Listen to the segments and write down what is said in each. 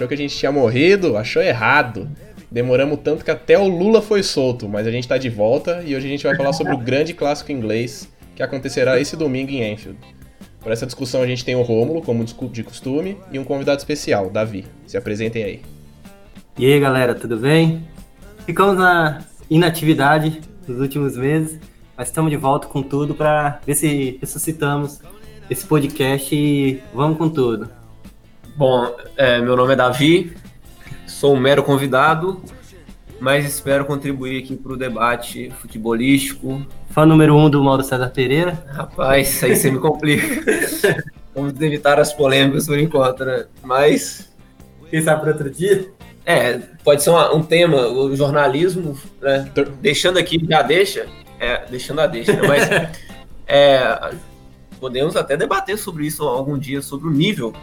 achou que a gente tinha morrido? Achou errado. Demoramos tanto que até o Lula foi solto, mas a gente tá de volta e hoje a gente vai falar sobre o grande clássico inglês que acontecerá esse domingo em Enfield. Para essa discussão a gente tem o Rômulo, como de costume, e um convidado especial, Davi. Se apresentem aí. E aí galera, tudo bem? Ficamos na inatividade nos últimos meses, mas estamos de volta com tudo para ver se ressuscitamos esse podcast e vamos com tudo. Bom, é, meu nome é Davi, sou um mero convidado, mas espero contribuir aqui para o debate futebolístico. Fã número um do Mauro César Pereira. Rapaz, aí você me complica. Vamos evitar as polêmicas por enquanto, né? Mas. Quem sabe para outro dia? É, pode ser uma, um tema, o jornalismo, né? Deixando aqui, já deixa. É, deixando a deixa, né? mas. é, podemos até debater sobre isso algum dia, sobre o nível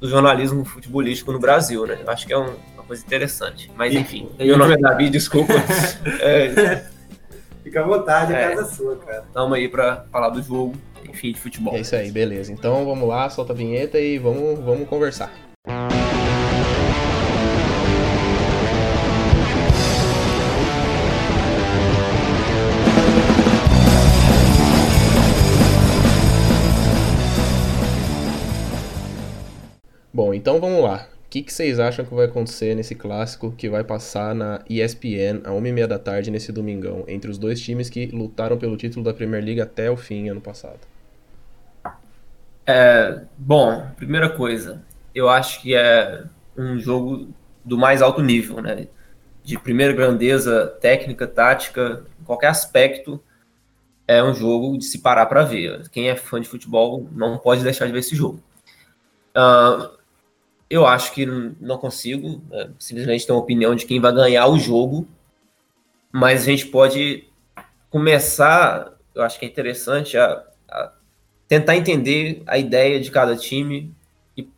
do jornalismo futebolístico no Brasil, né? Acho que é um, uma coisa interessante. Mas enfim, e, meu nome é Davi, desculpa. é, Fica à vontade, é, a casa é sua, cara. Estamos aí para falar do jogo, enfim, de futebol. É isso aí, beleza. Então vamos lá, solta a vinheta e vamos, vamos conversar. Bom, então vamos lá. O que, que, vocês acham que vai acontecer nesse clássico que vai passar na ESPN a 1h30 da tarde nesse domingão, entre os dois times que lutaram pelo título da Premier League até o fim ano passado? É, bom, primeira coisa, eu acho que é um jogo do mais alto nível, né? De primeira grandeza técnica, tática, qualquer aspecto, é um jogo de se parar para ver. Quem é fã de futebol não pode deixar de ver esse jogo. Uh, eu acho que não consigo né, simplesmente ter uma opinião de quem vai ganhar o jogo, mas a gente pode começar, eu acho que é interessante, a, a tentar entender a ideia de cada time e,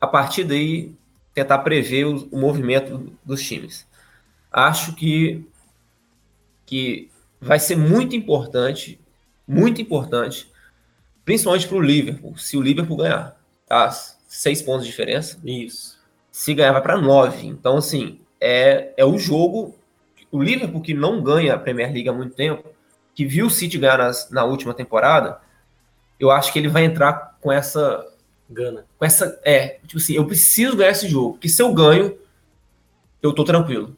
a partir daí, tentar prever o, o movimento dos times. Acho que, que vai ser muito importante, muito importante, principalmente para o Liverpool, se o Liverpool ganhar. Tá? Seis pontos de diferença. Isso. Se ganhar, vai para nove. Então, assim, é, é o jogo. O Liverpool, que não ganha a Premier League há muito tempo, que viu o City ganhar nas, na última temporada, eu acho que ele vai entrar com essa. Gana. Com essa. É, tipo assim, eu preciso ganhar esse jogo. Porque se eu ganho, eu tô tranquilo.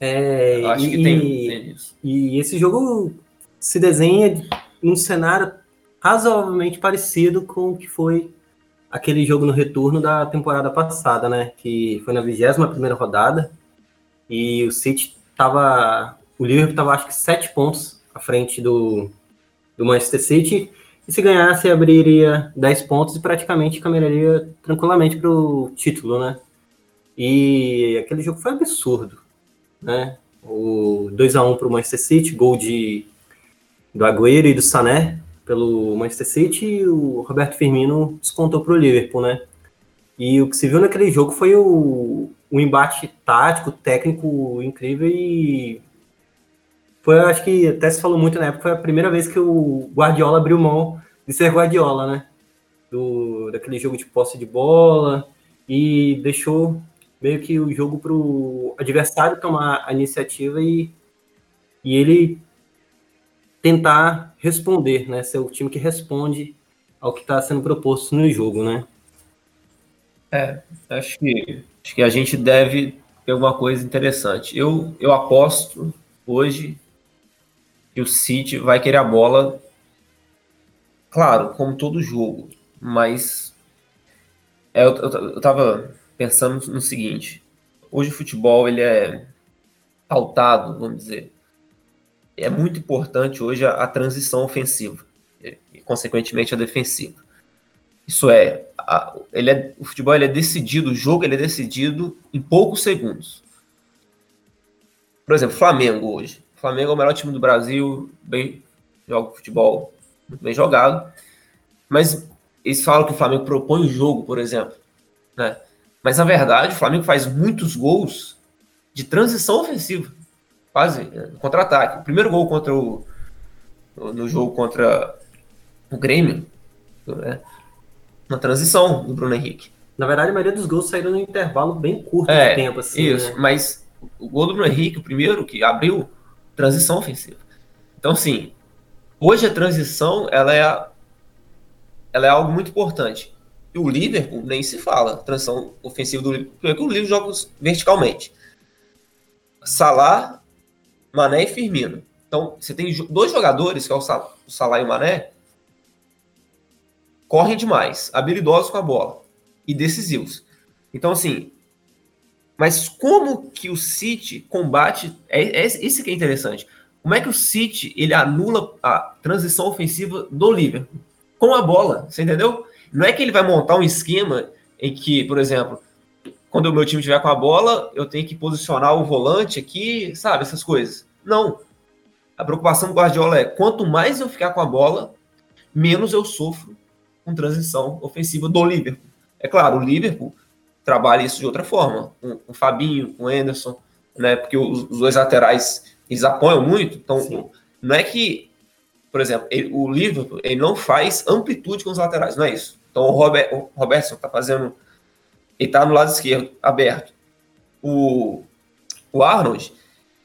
É, eu acho e, que tem, tem isso. E esse jogo se desenha num cenário razoavelmente parecido com o que foi aquele jogo no retorno da temporada passada, né? Que foi na 21 primeira rodada. E o City tava. O Liverpool tava acho que sete pontos à frente do, do Manchester City. E se ganhasse, abriria 10 pontos e praticamente caminharia tranquilamente para o título, né? E aquele jogo foi absurdo, né? O 2 a 1 para o Manchester City, gol de do Agüero e do Sané, pelo Manchester City e o Roberto Firmino descontou para o Liverpool, né? E o que se viu naquele jogo foi o, o embate tático, técnico incrível e foi, acho que até se falou muito na época, foi a primeira vez que o Guardiola abriu mão de ser Guardiola, né? Do, daquele jogo de posse de bola e deixou meio que o jogo para o adversário tomar a iniciativa e, e ele tentar responder, né? Ser o time que responde ao que está sendo proposto no jogo, né? É, acho que, acho que a gente deve ter uma coisa interessante. Eu, eu aposto hoje que o City vai querer a bola, claro, como todo jogo, mas é, eu, eu, eu tava pensando no seguinte: hoje o futebol ele é pautado, vamos dizer, é muito importante hoje a, a transição ofensiva e, consequentemente, a defensiva. Isso é, a, ele é, o futebol ele é decidido, o jogo ele é decidido em poucos segundos. Por exemplo, Flamengo hoje. O Flamengo é o melhor time do Brasil, bem joga futebol muito bem jogado. Mas eles falam que o Flamengo propõe o jogo, por exemplo. Né? Mas na verdade, o Flamengo faz muitos gols de transição ofensiva quase é, contra-ataque. O primeiro gol contra o no jogo contra o Grêmio, né? na transição do Bruno Henrique. Na verdade, a maioria dos gols saíram no intervalo bem curto é, de tempo, assim. Isso, né? mas o gol do Bruno Henrique, o primeiro que abriu, transição ofensiva. Então, assim, hoje a transição ela é, ela é algo muito importante. E o Liverpool nem se fala, transição ofensiva do Liverpool, porque o Liverpool joga verticalmente. Salah, Mané e Firmino. Então, você tem dois jogadores, que é o Salah e o Mané, correm demais, habilidosos com a bola e decisivos. Então, assim, mas como que o City combate? É, é esse que é interessante. Como é que o City ele anula a transição ofensiva do Liverpool com a bola? Você entendeu? Não é que ele vai montar um esquema em que, por exemplo, quando o meu time tiver com a bola, eu tenho que posicionar o volante aqui, sabe, essas coisas. Não. A preocupação do Guardiola é quanto mais eu ficar com a bola, menos eu sofro com transição ofensiva do Liverpool. É claro, o Liverpool trabalha isso de outra forma, com o Fabinho, com o Anderson, né? Porque os, os, dois laterais eles apoiam muito, então Sim. não é que, por exemplo, ele, o Liverpool ele não faz amplitude com os laterais, não é isso. Então o, Robert, o Robertson está fazendo, ele está no lado esquerdo aberto. O, o Arnold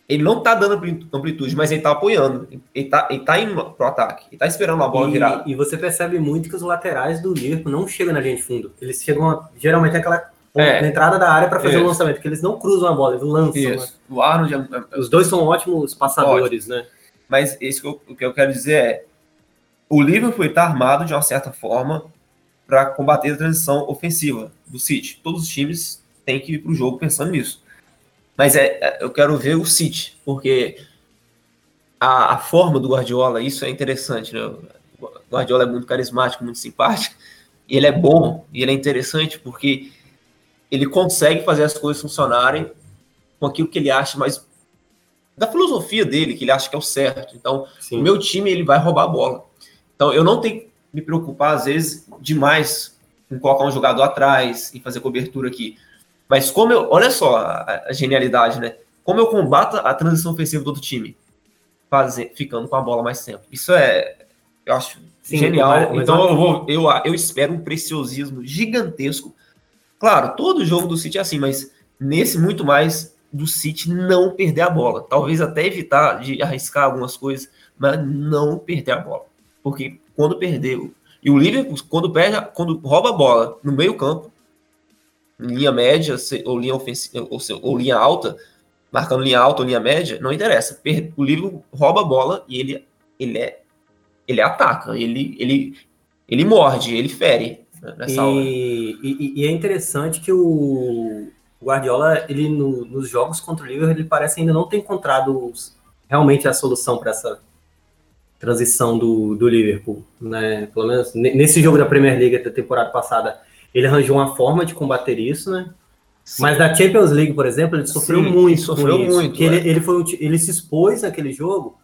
ele não tá dando amplitude, mas ele tá apoiando. Ele tá, ele tá indo pro ataque. Ele tá esperando a bola e, virada. E você percebe muito que os laterais do Liverpool não chegam na linha de fundo. Eles chegam, geralmente, aquela é. na entrada da área para fazer o lançamento, que eles não cruzam a bola, eles lançam. Né? O Arnold é, é, Os dois são ótimos passadores, Ótimo. né? Mas isso que eu, o que eu quero dizer é: o Liverpool está armado de uma certa forma para combater a transição ofensiva do City. Todos os times têm que ir para o jogo pensando nisso. Mas é, é, eu quero ver o City, porque a, a, forma do Guardiola, isso é interessante, né? O Guardiola é muito carismático, muito simpático, e ele é bom, e ele é interessante porque ele consegue fazer as coisas funcionarem com aquilo que ele acha mais da filosofia dele, que ele acha que é o certo. Então, Sim. o meu time ele vai roubar a bola. Então, eu não tenho me preocupar às vezes demais em colocar um jogador atrás e fazer cobertura aqui. Mas como eu. Olha só a, a genialidade, né? Como eu combato a transição ofensiva do outro time? Fazer, ficando com a bola mais tempo. Isso é. Eu acho Sim, genial. Mas, mas então eu, vou, eu, eu espero um preciosismo gigantesco. Claro, todo jogo do City é assim, mas nesse muito mais do City não perder a bola. Talvez até evitar de arriscar algumas coisas, mas não perder a bola. Porque quando perdeu. E o Liverpool, quando perde, quando rouba a bola no meio-campo, linha média ou linha ofensiva ou, ou linha alta, marcando linha alta ou linha média, não interessa. O livro rouba a bola e ele, ele é ele ataca, ele, ele, ele morde, ele fere nessa e, hora. E, e, é interessante que o Guardiola, ele no, nos jogos contra o Liverpool, ele parece ainda não ter encontrado realmente a solução para essa transição do, do Liverpool, né? Pelo menos nesse jogo da Premier League da temporada passada, ele arranjou uma forma de combater isso, né? Sim. Mas na Champions League, por exemplo, ele sofreu Sim, muito. Sofreu muito. É. ele, ele, foi, ele se expôs naquele jogo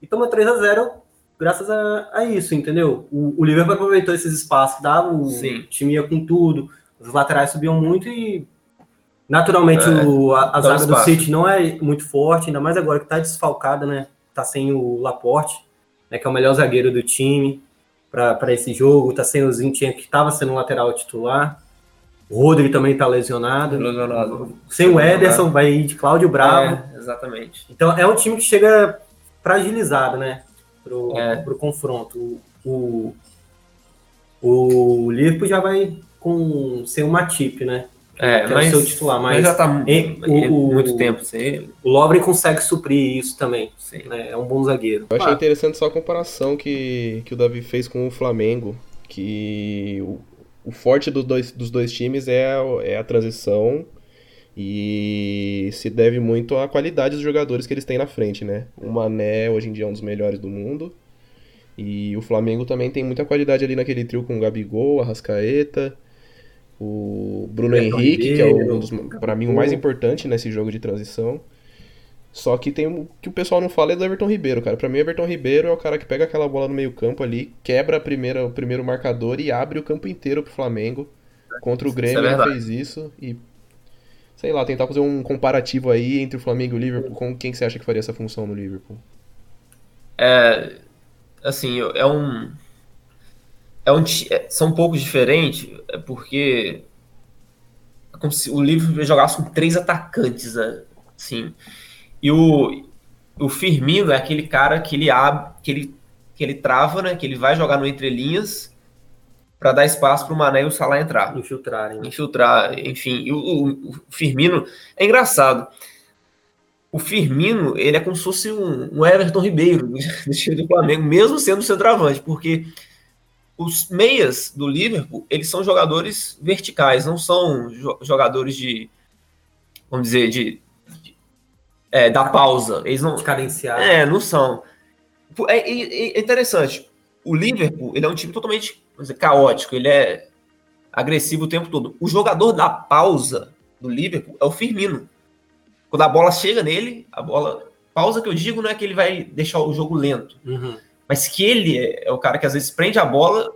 e tomou 3 a 0 graças a, a isso, entendeu? O, o Liverpool aproveitou esses espaços que dava, o Sim. time ia com tudo, os laterais subiam muito e naturalmente é, o, a, a zaga do City não é muito forte, ainda mais agora que tá desfalcada, né? Tá sem o Laporte, né, que é o melhor zagueiro do time para esse jogo. Tá sem o Zinchenko, que estava sendo lateral titular. O Rodri também está lesionado. lesionado. Sem o Ederson, vai ir de Cláudio Bravo. É, exatamente. Então é um time que chega fragilizado, né? Pro, é. pro confronto. O, o Liverpool já vai com ser uma tip, né? É, que mas, é o seu titular, mas, mas já tá em, o, muito tempo sem ele. O Lovren consegue suprir isso também. Né? É um bom zagueiro. Eu achei ah. interessante só a comparação que, que o Davi fez com o Flamengo, que o, o forte dos dois, dos dois times é a, é a transição e se deve muito à qualidade dos jogadores que eles têm na frente, né? O Mané hoje em dia é um dos melhores do mundo. E o Flamengo também tem muita qualidade ali naquele trio com o Gabigol, a Rascaeta, o Bruno Henrique, que é um dos, para mim, o mais importante nesse jogo de transição. Só que tem o que o pessoal não fala é do Everton Ribeiro, cara. Para mim, o Everton Ribeiro é o cara que pega aquela bola no meio-campo ali, quebra a primeira, o primeiro marcador e abre o campo inteiro pro Flamengo. Contra o Grêmio é ele fez isso e sei lá, tentar fazer um comparativo aí entre o Flamengo e o Liverpool, com quem que você acha que faria essa função no Liverpool? É, assim, é um é um, é, são um pouco diferentes, é porque é como se o Liverpool jogasse com três atacantes, né? Assim, e o, o Firmino é aquele cara que ele abre, que ele, que ele trava, né? Que ele vai jogar no entrelinhas para dar espaço para o Mané e o Salah entrar. Infiltrarem. Infiltrar, enfim. E o, o, o, Firmino é engraçado. O Firmino, ele é como se fosse um, um Everton Ribeiro do time do Flamengo, mesmo sendo centroavante, porque os meias do Liverpool, eles são jogadores verticais, não são jogadores de, vamos dizer, de, de é, da pausa. Eles não. Cadenciar. É, não são. É, é, é interessante. O Liverpool, ele é um time totalmente dizer, caótico, ele é agressivo o tempo todo. O jogador da pausa do Liverpool é o Firmino. Quando a bola chega nele, a bola. Pausa que eu digo não é que ele vai deixar o jogo lento, uhum. Mas que ele é, o cara que às vezes prende a bola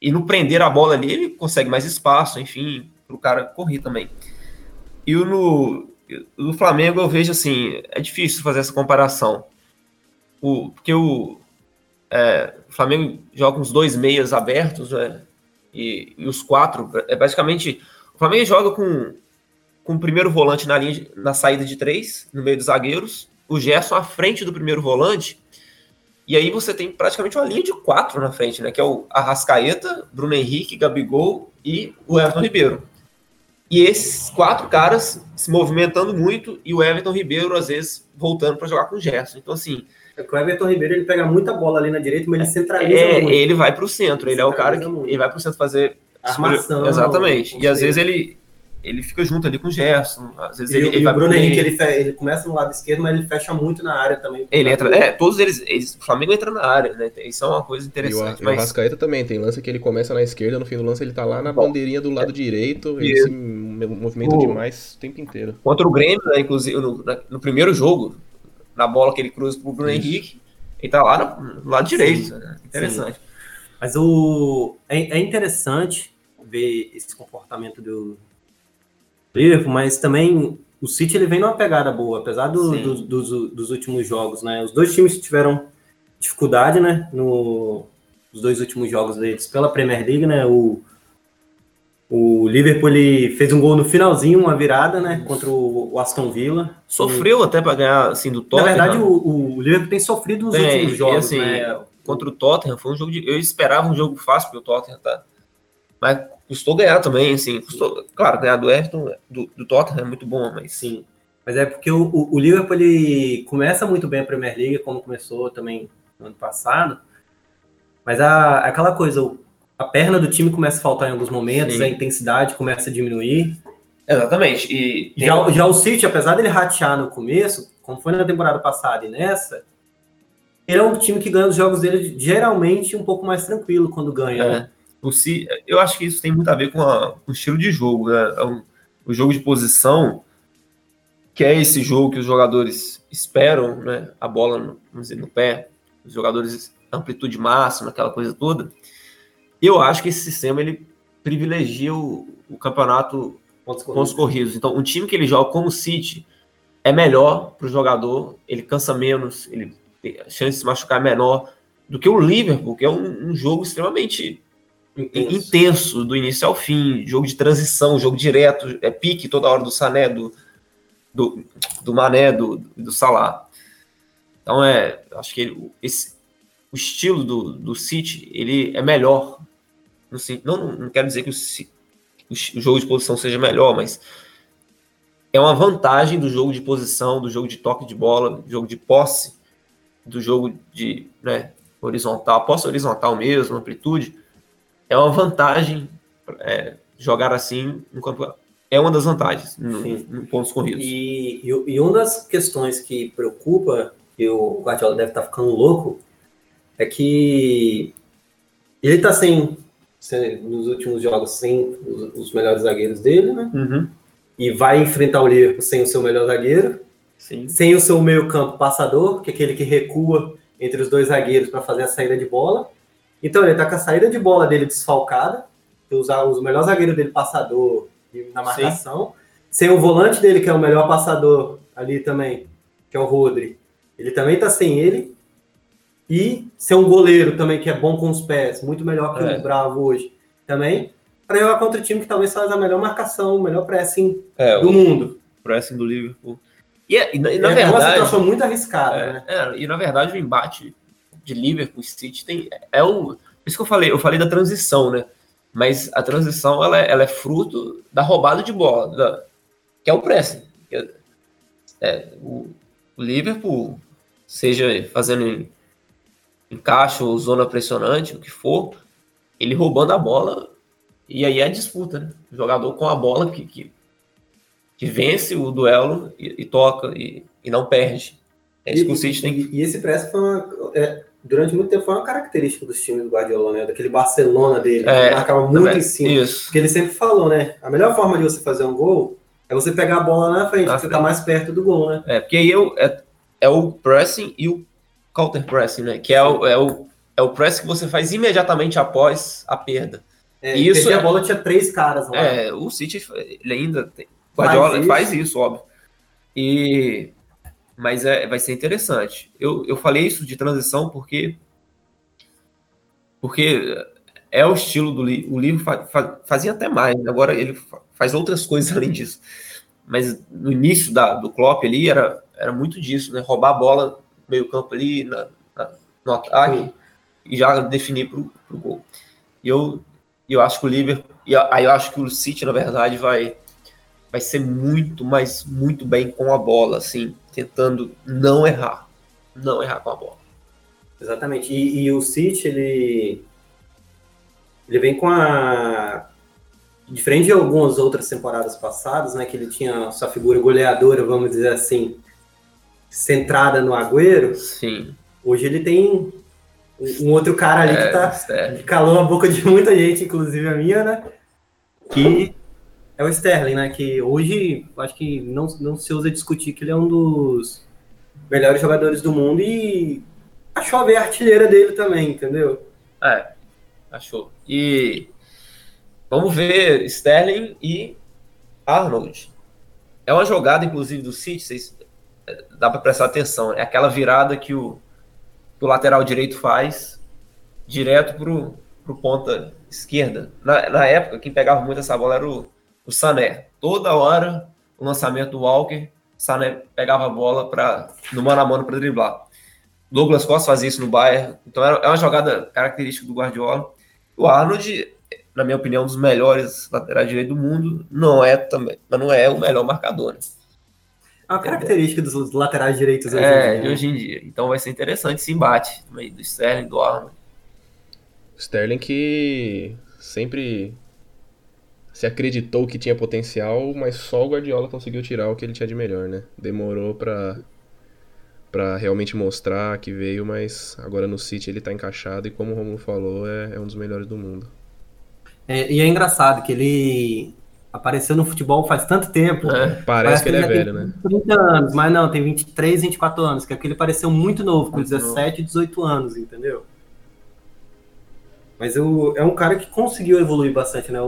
e no prender a bola ali ele consegue mais espaço, enfim, para o cara correr também. E no, no Flamengo eu vejo assim, é difícil fazer essa comparação. O, porque o, é, o Flamengo joga com os dois meias abertos, né? E, e, os quatro, é basicamente. O Flamengo joga com, com o primeiro volante na linha na saída de três, no meio dos zagueiros, o Gerson à frente do primeiro volante, e aí você tem praticamente uma linha de quatro na frente, né? Que é o Arrascaeta, Bruno Henrique, Gabigol e o Everton Ribeiro. E esses quatro caras se movimentando muito e o Everton Ribeiro, às vezes, voltando para jogar com o Gerson. Então, assim, é o Everton Ribeiro ele pega muita bola ali na direita, mas ele centraliza é, muito. Ele vai para o centro, ele, ele é o cara que muito. ele vai para o centro fazer armação. Exatamente. E às vezes ele ele fica junto ali com o Gerson. Às vezes e, ele, ele e o Bruno Henrique ele, ele, começa no lado esquerdo, mas ele fecha muito na área também. Ele entra, é, todos eles, eles, o Flamengo entra na área, né? Isso é uma coisa interessante. E o, mas... o Rascaeta também tem lance que ele começa na esquerda, no fim do lance ele tá lá na bandeirinha do lado é. direito, ele se movimenta o... demais o tempo inteiro. Contra o Grêmio, né, inclusive no, no primeiro jogo, na bola que ele cruza pro Bruno Isso. Henrique, ele tá lá no, no lado direito. Né? Interessante. Sim. Mas o, é, é, interessante ver esse comportamento do Liverpool, mas também o City ele vem numa pegada boa, apesar do, do, dos, dos últimos jogos, né? Os dois times tiveram dificuldade, né? No, os dois últimos jogos deles pela Premier League, né? O, o Liverpool ele fez um gol no finalzinho, uma virada, né? Contra o, o Aston Villa. Sofreu e, até para ganhar assim do Tottenham. Na verdade, o, o Liverpool tem sofrido nos últimos jogos, assim, né? Contra o Tottenham foi um jogo de. Eu esperava um jogo fácil pro Tottenham, tá? Mas custou ganhar também, assim. Custou, claro, ganhar do Everton, do, do Tottenham é muito bom, mas. Sim. Mas é porque o, o, o Liverpool ele começa muito bem a Premier League, como começou também no ano passado. Mas a, aquela coisa, a perna do time começa a faltar em alguns momentos, Sim. a intensidade começa a diminuir. Exatamente. E já, já o City, apesar dele ratear no começo, como foi na temporada passada e nessa, ele é um time que ganha os jogos dele geralmente um pouco mais tranquilo quando ganha. É. Né? City, eu acho que isso tem muito a ver com, a, com o estilo de jogo. Né? É um, o jogo de posição, que é esse jogo que os jogadores esperam, né? a bola no, vamos dizer, no pé, os jogadores amplitude máxima, aquela coisa toda eu acho que esse sistema ele privilegia o, o campeonato pontos corridos. corridos. Então, um time que ele joga como o City é melhor para o jogador, ele cansa menos, ele a chance de se machucar é menor do que o Liverpool, que é um, um jogo extremamente intenso. intenso. do início ao fim, jogo de transição, jogo direto, é pique toda hora do Sané, do, do, do Mané, do, do Salah. Então é, acho que ele, esse, o estilo do, do City ele é melhor não, não quero dizer que o, o jogo de posição seja melhor, mas é uma vantagem do jogo de posição, do jogo de toque de bola, do jogo de posse, do jogo de né, horizontal, posse horizontal mesmo, amplitude. É uma vantagem é, jogar assim no campo. É uma das vantagens no, no pontos corridos. E, e, e, uma das questões que preocupa, que o Guardiola deve estar ficando louco, é que ele está sem nos últimos jogos sem os, os melhores zagueiros dele, né? Uhum. E vai enfrentar o Liverpool sem o seu melhor zagueiro, Sim. sem o seu meio-campo passador, que é aquele que recua entre os dois zagueiros para fazer a saída de bola. Então ele está com a saída de bola dele desfalcada, usar o melhor zagueiro dele passador na marcação, Sim. sem o volante dele que é o melhor passador ali também, que é o Rodri. Ele também está sem ele. e ser um goleiro também que é bom com os pés, muito melhor que é. o Bravo hoje também, para jogar contra o time que talvez faz a melhor marcação, o melhor pressing é, do mundo. Pressing do Liverpool. E, e, na, e na é, verdade. É uma situação muito arriscada, é, né? É, e na verdade o embate de Liverpool City tem. É o. Por isso que eu falei, eu falei da transição, né? Mas a transição ela, é, ela é fruto da roubada de bola, da, que é o pressing. É, o, o Liverpool, seja fazendo encaixe ou zona pressionante, o que for, ele roubando a bola, e aí é a disputa, né? O jogador com a bola que, que, que vence o duelo e, e toca e, e, não perde. É isso e, que o City tem que... E esse press foi uma, é, durante muito tempo foi uma característica dos times do Guardiola, né? Daquele Barcelona dele, é, que marcava muito em cima. Isso. Porque ele sempre falou, né? A melhor forma de você fazer um gol é você pegar a bola na frente, você tá mais perto do gol, né? É, porque aí eu, é, é o pressing e o counter pressing, né? Que é o, é o, é o press que você faz imediatamente após a perda. É, isso é, a bola tinha três caras lá. É, o City ele ainda tem, Guardiola faz isso. faz isso, óbvio. E mas é, vai ser interessante. Eu, eu falei isso de transição porque porque é o estilo do livro. O livro fa, fa, fazia até mais, agora ele faz outras coisas além disso. Mas no início da, do Klopp ali era, era muito disso, né? Roubar a bola meio campo ali na, na, no ataque e já definir para o gol. E eu, eu acho que o Liverpool, e aí eu acho que o City, na verdade, vai, vai ser muito, mas muito bem com a bola, assim, tentando não errar. Não errar com a bola. Exatamente. E, e o City, ele, ele vem com a. Diferente de algumas outras temporadas passadas, né? Que ele tinha sua figura goleadora, vamos dizer assim, centrada no Agüero. Sim. Hoje ele tem um outro cara ali é, que tá é. que calou a boca de muita gente, inclusive a minha, né? Que é o Sterling, né? Que hoje acho que não, não se usa discutir que ele é um dos melhores jogadores do mundo e achou a artilheira dele também, entendeu? É, achou. E vamos ver Sterling e Arnold. É uma jogada, inclusive, do City, vocês dá para prestar atenção. É aquela virada que o, que o lateral direito faz direto para o ponta esquerda. Na, na, época, quem pegava muito essa bola era o, o Sané. Toda hora, o lançamento do Walker, Sané pegava a bola pra, no mano a mano para driblar. Douglas Costa fazia isso no Bayern. Então é uma jogada característica do Guardiola. O Arnold, na minha opinião, um dos melhores laterais direitos do mundo, não é também, mas não é o melhor marcador. Né? É uma característica dos laterais direitos hoje é, em dia. de hoje em dia. Então vai ser interessante esse embate também do Sterling, do Arnold. Sterling que sempre se acreditou que tinha potencial, mas só o Guardiola conseguiu tirar o que ele tinha de melhor, né? Demorou para para realmente mostrar que veio, mas agora no City ele tá encaixado e como o Romulo falou, é, é um dos melhores do mundo. É, e é engraçado que ele apareceu no futebol faz tanto tempo. É, parece, parece, que ele, ele é velho, né? 30 anos, mas não, tem 23, 24 anos, que é que ele pareceu muito novo, com 17, 18 anos, entendeu? Mas eu, é um cara que conseguiu evoluir bastante, né? O,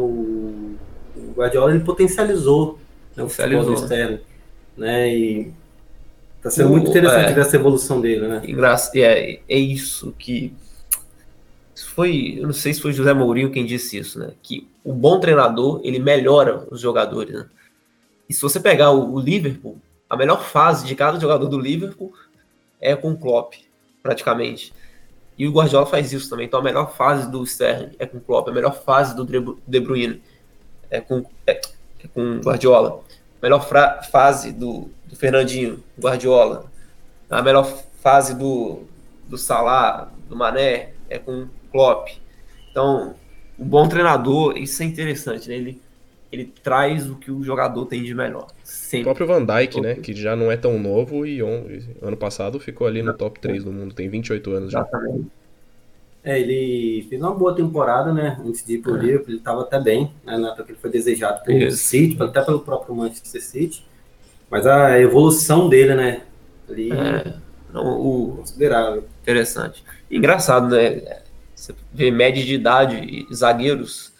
o Guardiola ele potencializou né, o futebol do Sterling, né? E tá sendo o, muito interessante é, ver essa evolução dele, né? Engraçado, é, é isso que foi, eu não sei se foi José Mourinho quem disse isso, né? Que o bom treinador, ele melhora os jogadores, né? E se você pegar o, o Liverpool, a melhor fase de cada jogador do Liverpool é com o Klopp, praticamente. E o Guardiola faz isso também. Então a melhor fase do Sterling é com o Klopp, a melhor fase do De Bruyne é com, é, é com Guardiola. A melhor fase do, do Fernandinho, Guardiola. A melhor fase do, do Salah, do Mané, é com Klopp. Então, um bom treinador, isso é interessante, né? Ele, ele traz o que o jogador tem de melhor. Sempre. O próprio Van Dijk, né? Que já não é tão novo e on, ano passado ficou ali no top 3 do mundo, tem 28 anos já. Exatamente. É, ele fez uma boa temporada, né? Antes de ir pro é. Liverpool, ele estava até bem, né? Na época ele foi desejado pelo Isso. City, até pelo próprio Manchester City. Mas a evolução dele, né? Ali, é, não, o... considerável. Interessante. Engraçado, né? Você vê média de idade e zagueiros.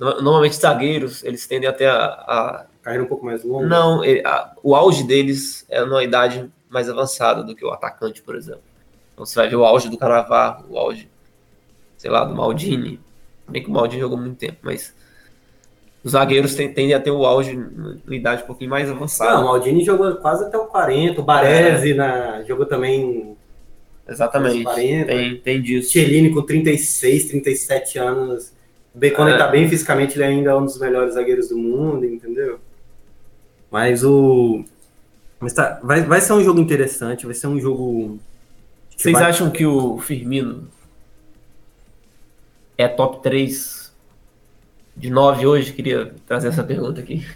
Normalmente zagueiros, eles tendem até a. a... Cair um pouco mais longo? Não, a, o auge deles é numa idade mais avançada do que o atacante, por exemplo. Então você vai ver o auge do Canavarro, o auge, sei lá, do Maldini. Bem que o Maldini jogou muito tempo, mas os zagueiros tendem a ter o auge na idade um pouquinho mais avançada. Não, o Maldini jogou quase até o 40, o Baresi é. na, jogou também. Exatamente. 40. Tem, tem disso. Cellini com 36, 37 anos. Bem, quando é. ele tá bem fisicamente, ele ainda é um dos melhores zagueiros do mundo, entendeu? Mas o. Mas tá, vai, vai ser um jogo interessante, vai ser um jogo. Vocês vai... acham que o Firmino é top 3 de 9 hoje? Queria trazer essa pergunta aqui.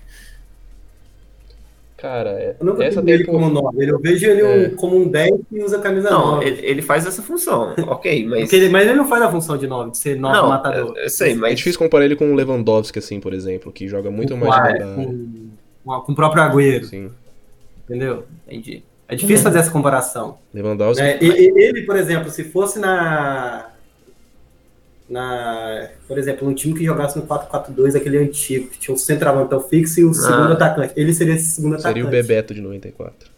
Cara, é, eu não essa tem ele como 9. Eu vejo ele é. um, como um 10 e usa camisa não, 9. Ele, ele faz essa função, ok, mas. Ele, mas ele não faz a função de 9, de ser 9 não, matador. Eu, eu sei, mas. É difícil comparar ele com o Lewandowski, assim, por exemplo, que joga muito mais Quarto, com, o próprio Agüero. Sim. Entendeu? Entendi. É difícil fazer essa comparação. Lewandowski. É, ele, por exemplo, se fosse na. Na, por exemplo, um time que jogasse no 4-4-2, aquele antigo, que tinha um centroavantão fixo e o ah. segundo atacante. Ele seria esse segundo seria atacante. Seria o Bebeto de 94. Seria,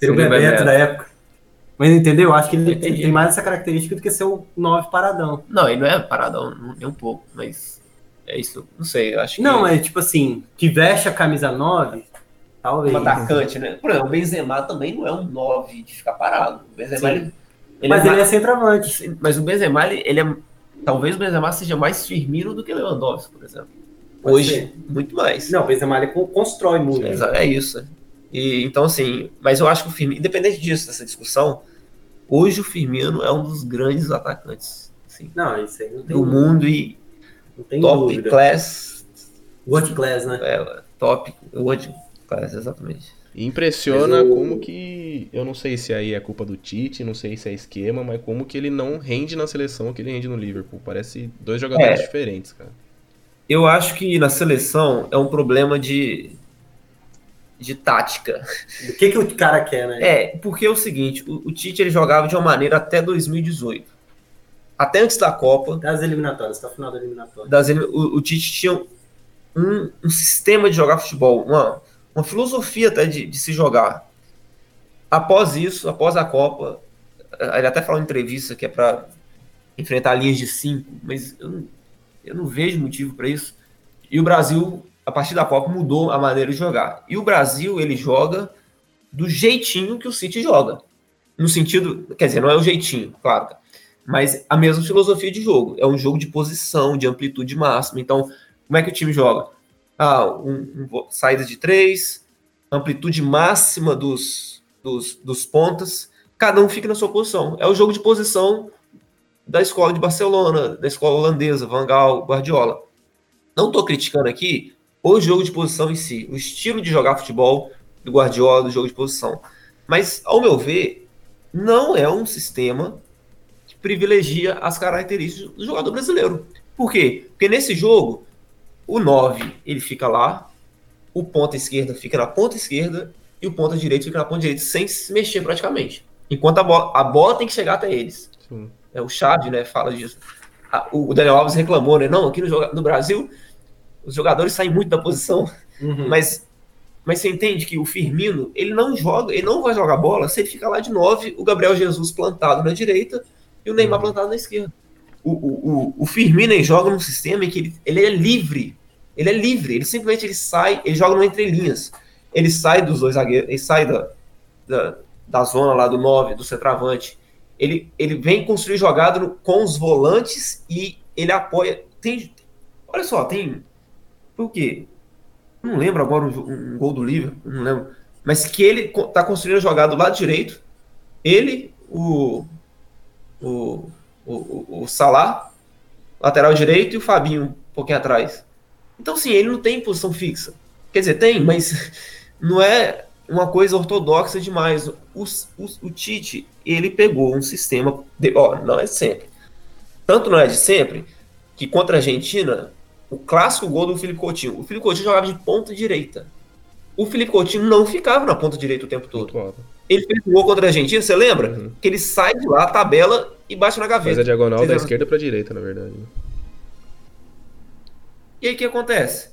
seria o Bebeto, Bebeto da época. Mas entendeu? Acho que ele tem, tem mais essa característica do que ser o 9 paradão. Não, ele não é paradão, nem um pouco, mas é isso. Não sei, acho que. Não, é tipo assim, que veste a camisa 9, Talvez. Um atacante, né? Por exemplo, o Benzema também não é um 9 de ficar parado. O Benzema, ele, ele mas é ele mais... é centroavante. Mas o Benzema, ele, ele, é. Talvez o Benzema seja mais Firmino do que o Lewandowski, por exemplo. Pode Hoje, ser. muito mais. Não, o Benzema ele constrói muito. É, é isso. E, então, assim, mas eu acho que o Firmino, independente disso, dessa discussão, hoje o Firmino é um dos grandes atacantes assim, não, isso aí não tem do mundo e top dúvida. class. World class, né? É, top, world Parece exatamente. Impressiona eu... como que. Eu não sei se aí é culpa do Tite, não sei se é esquema, mas como que ele não rende na seleção que ele rende no Liverpool. Parece dois jogadores é. diferentes, cara. Eu acho que na seleção é um problema de. de tática. O que, que o cara quer, né? É, porque é o seguinte: o, o Tite ele jogava de uma maneira até 2018. Até antes da Copa. Das eliminatórias, até o final da eliminatória. Das, o, o Tite tinha um, um sistema de jogar futebol, uma uma filosofia até de, de se jogar. Após isso, após a Copa, eh, ele até falou em entrevista que é para enfrentar linhas de cinco, mas eu não, eu não vejo motivo para isso. E o Brasil, a partir da Copa, mudou a maneira de jogar. E o Brasil, ele joga do jeitinho que o City joga. No sentido, quer dizer, não é o jeitinho, claro, mas a mesma filosofia de jogo. É um jogo de posição, de amplitude máxima. Então, como é que o time joga? ah, um, um, saída de três, amplitude máxima dos, dos, dos pontas, cada um fica na sua posição. É o jogo de posição da escola de Barcelona, da escola holandesa, Van Gaal, Guardiola. Não estou criticando aqui o jogo de posição em si, o estilo de jogar futebol do Guardiola, do jogo de posição. Mas, ao meu ver, não é um sistema privilegia as características do jogador brasileiro. Por quê? Porque nesse jogo, o 9, ele fica lá, o ponta esquerda fica na ponta esquerda e o ponta direito fica na ponta direita, sem se mexer praticamente. Enquanto a bola, a bola tem que chegar até eles. Sim. É, o Chave, né, fala disso. o Daniel Alves reclamou, né? Não, aqui no, no Brasil, os jogadores saem muito da posição, uhum. mas mas você entende que o Firmino, ele não joga, ele não vai jogar bola se ele ficar lá de 9, o Gabriel Jesus plantado na direita e o Neymar uhum. plantado na esquerda o, o, o Firmino joga num sistema em que ele, ele é livre. Ele é livre. Ele simplesmente ele sai, ele joga no entrelinhas. Ele sai dos dois zagueiros, ele sai da, da, da zona lá do 9, do centroavante. Ele, ele vem construir jogada no, com os volantes e ele apoia. Tem, olha só, tem. Por quê? Não lembro agora um, um gol do Liverpool, não lembro. Mas que ele tá construindo a jogada do lado direito. Ele, o, o o, o, Salah, lateral direito, e o Fabinho um pouquinho atrás. Então, sim, ele não tem posição fixa. Quer dizer, tem, mas não é uma coisa ortodoxa demais. O, o, o Tite, ele pegou um sistema. De, ó, não é sempre. Tanto não é de sempre, que contra a Argentina, o clássico gol do Felipe Coutinho. O Felipe Coutinho jogava de ponta direita. O Felipe Coutinho não ficava na ponta direita o tempo todo. Ele fez o gol contra a Argentina, você lembra? Uhum. Que ele sai de lá, tabela e bate na gaveta. Faz a diagonal Vocês da esquerda para direita, na verdade. E aí o que acontece?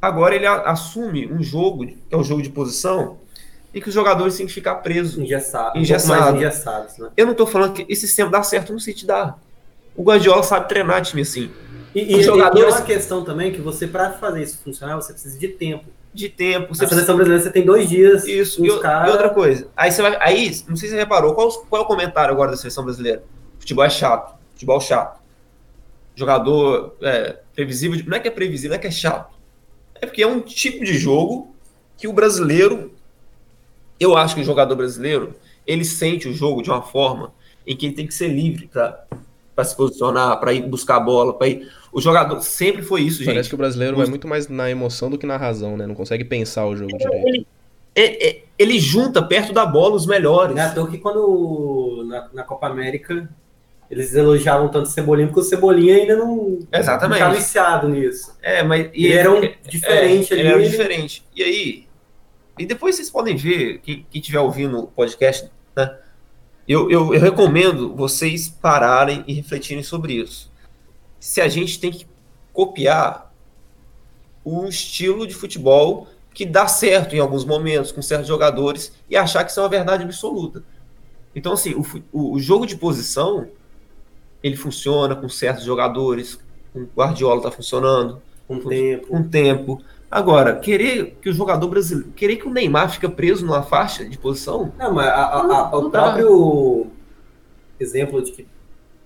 Agora ele assume um jogo, que é o um jogo de posição, e que os jogadores têm que ficar presos. Engessado, engessado. Um engessados, né? Eu não tô falando que esse sistema dá certo no City, dá. O Guardiola sabe treinar time assim. E, e, jogadores... e é uma questão também que você, para fazer isso funcionar, você precisa de tempo. De tempo. Você a seleção brasileira você tem dois dias. Isso, e, cara... e, outra coisa. Aí você vai. Aí, não sei se você reparou, qual, qual é o comentário agora da seleção brasileira? Futebol é chato. Futebol chato. Jogador é, previsível. Não é que é previsível, não é que é chato. É porque é um tipo de jogo que o brasileiro. Eu acho que o jogador brasileiro ele sente o jogo de uma forma em que ele tem que ser livre para se posicionar, para ir buscar a bola, para ir. O jogador sempre foi isso, gente. Parece que o brasileiro vai muito mais na emoção do que na razão, né? Não consegue pensar o jogo direito. Ele, é, é, ele junta perto da bola os melhores. É à que quando na, na, Copa América eles elogiavam tanto o Cebolinha, porque o Cebolinha ainda não Exatamente. estava viciado nisso. É, mas. E ele era um diferente é, ali. Ele era diferente. E aí. E depois vocês podem ver, quem estiver ouvindo o podcast, né? Eu, eu, eu recomendo vocês pararem e refletirem sobre isso se a gente tem que copiar o estilo de futebol que dá certo em alguns momentos com certos jogadores e achar que isso é uma verdade absoluta. Então, assim, o, o jogo de posição ele funciona com certos jogadores, com o Guardiola está funcionando, com tempo. com tempo. Agora, querer que o jogador brasileiro, querer que o Neymar fique preso numa faixa de posição. Não, mas a, a, a, o próprio exemplo de que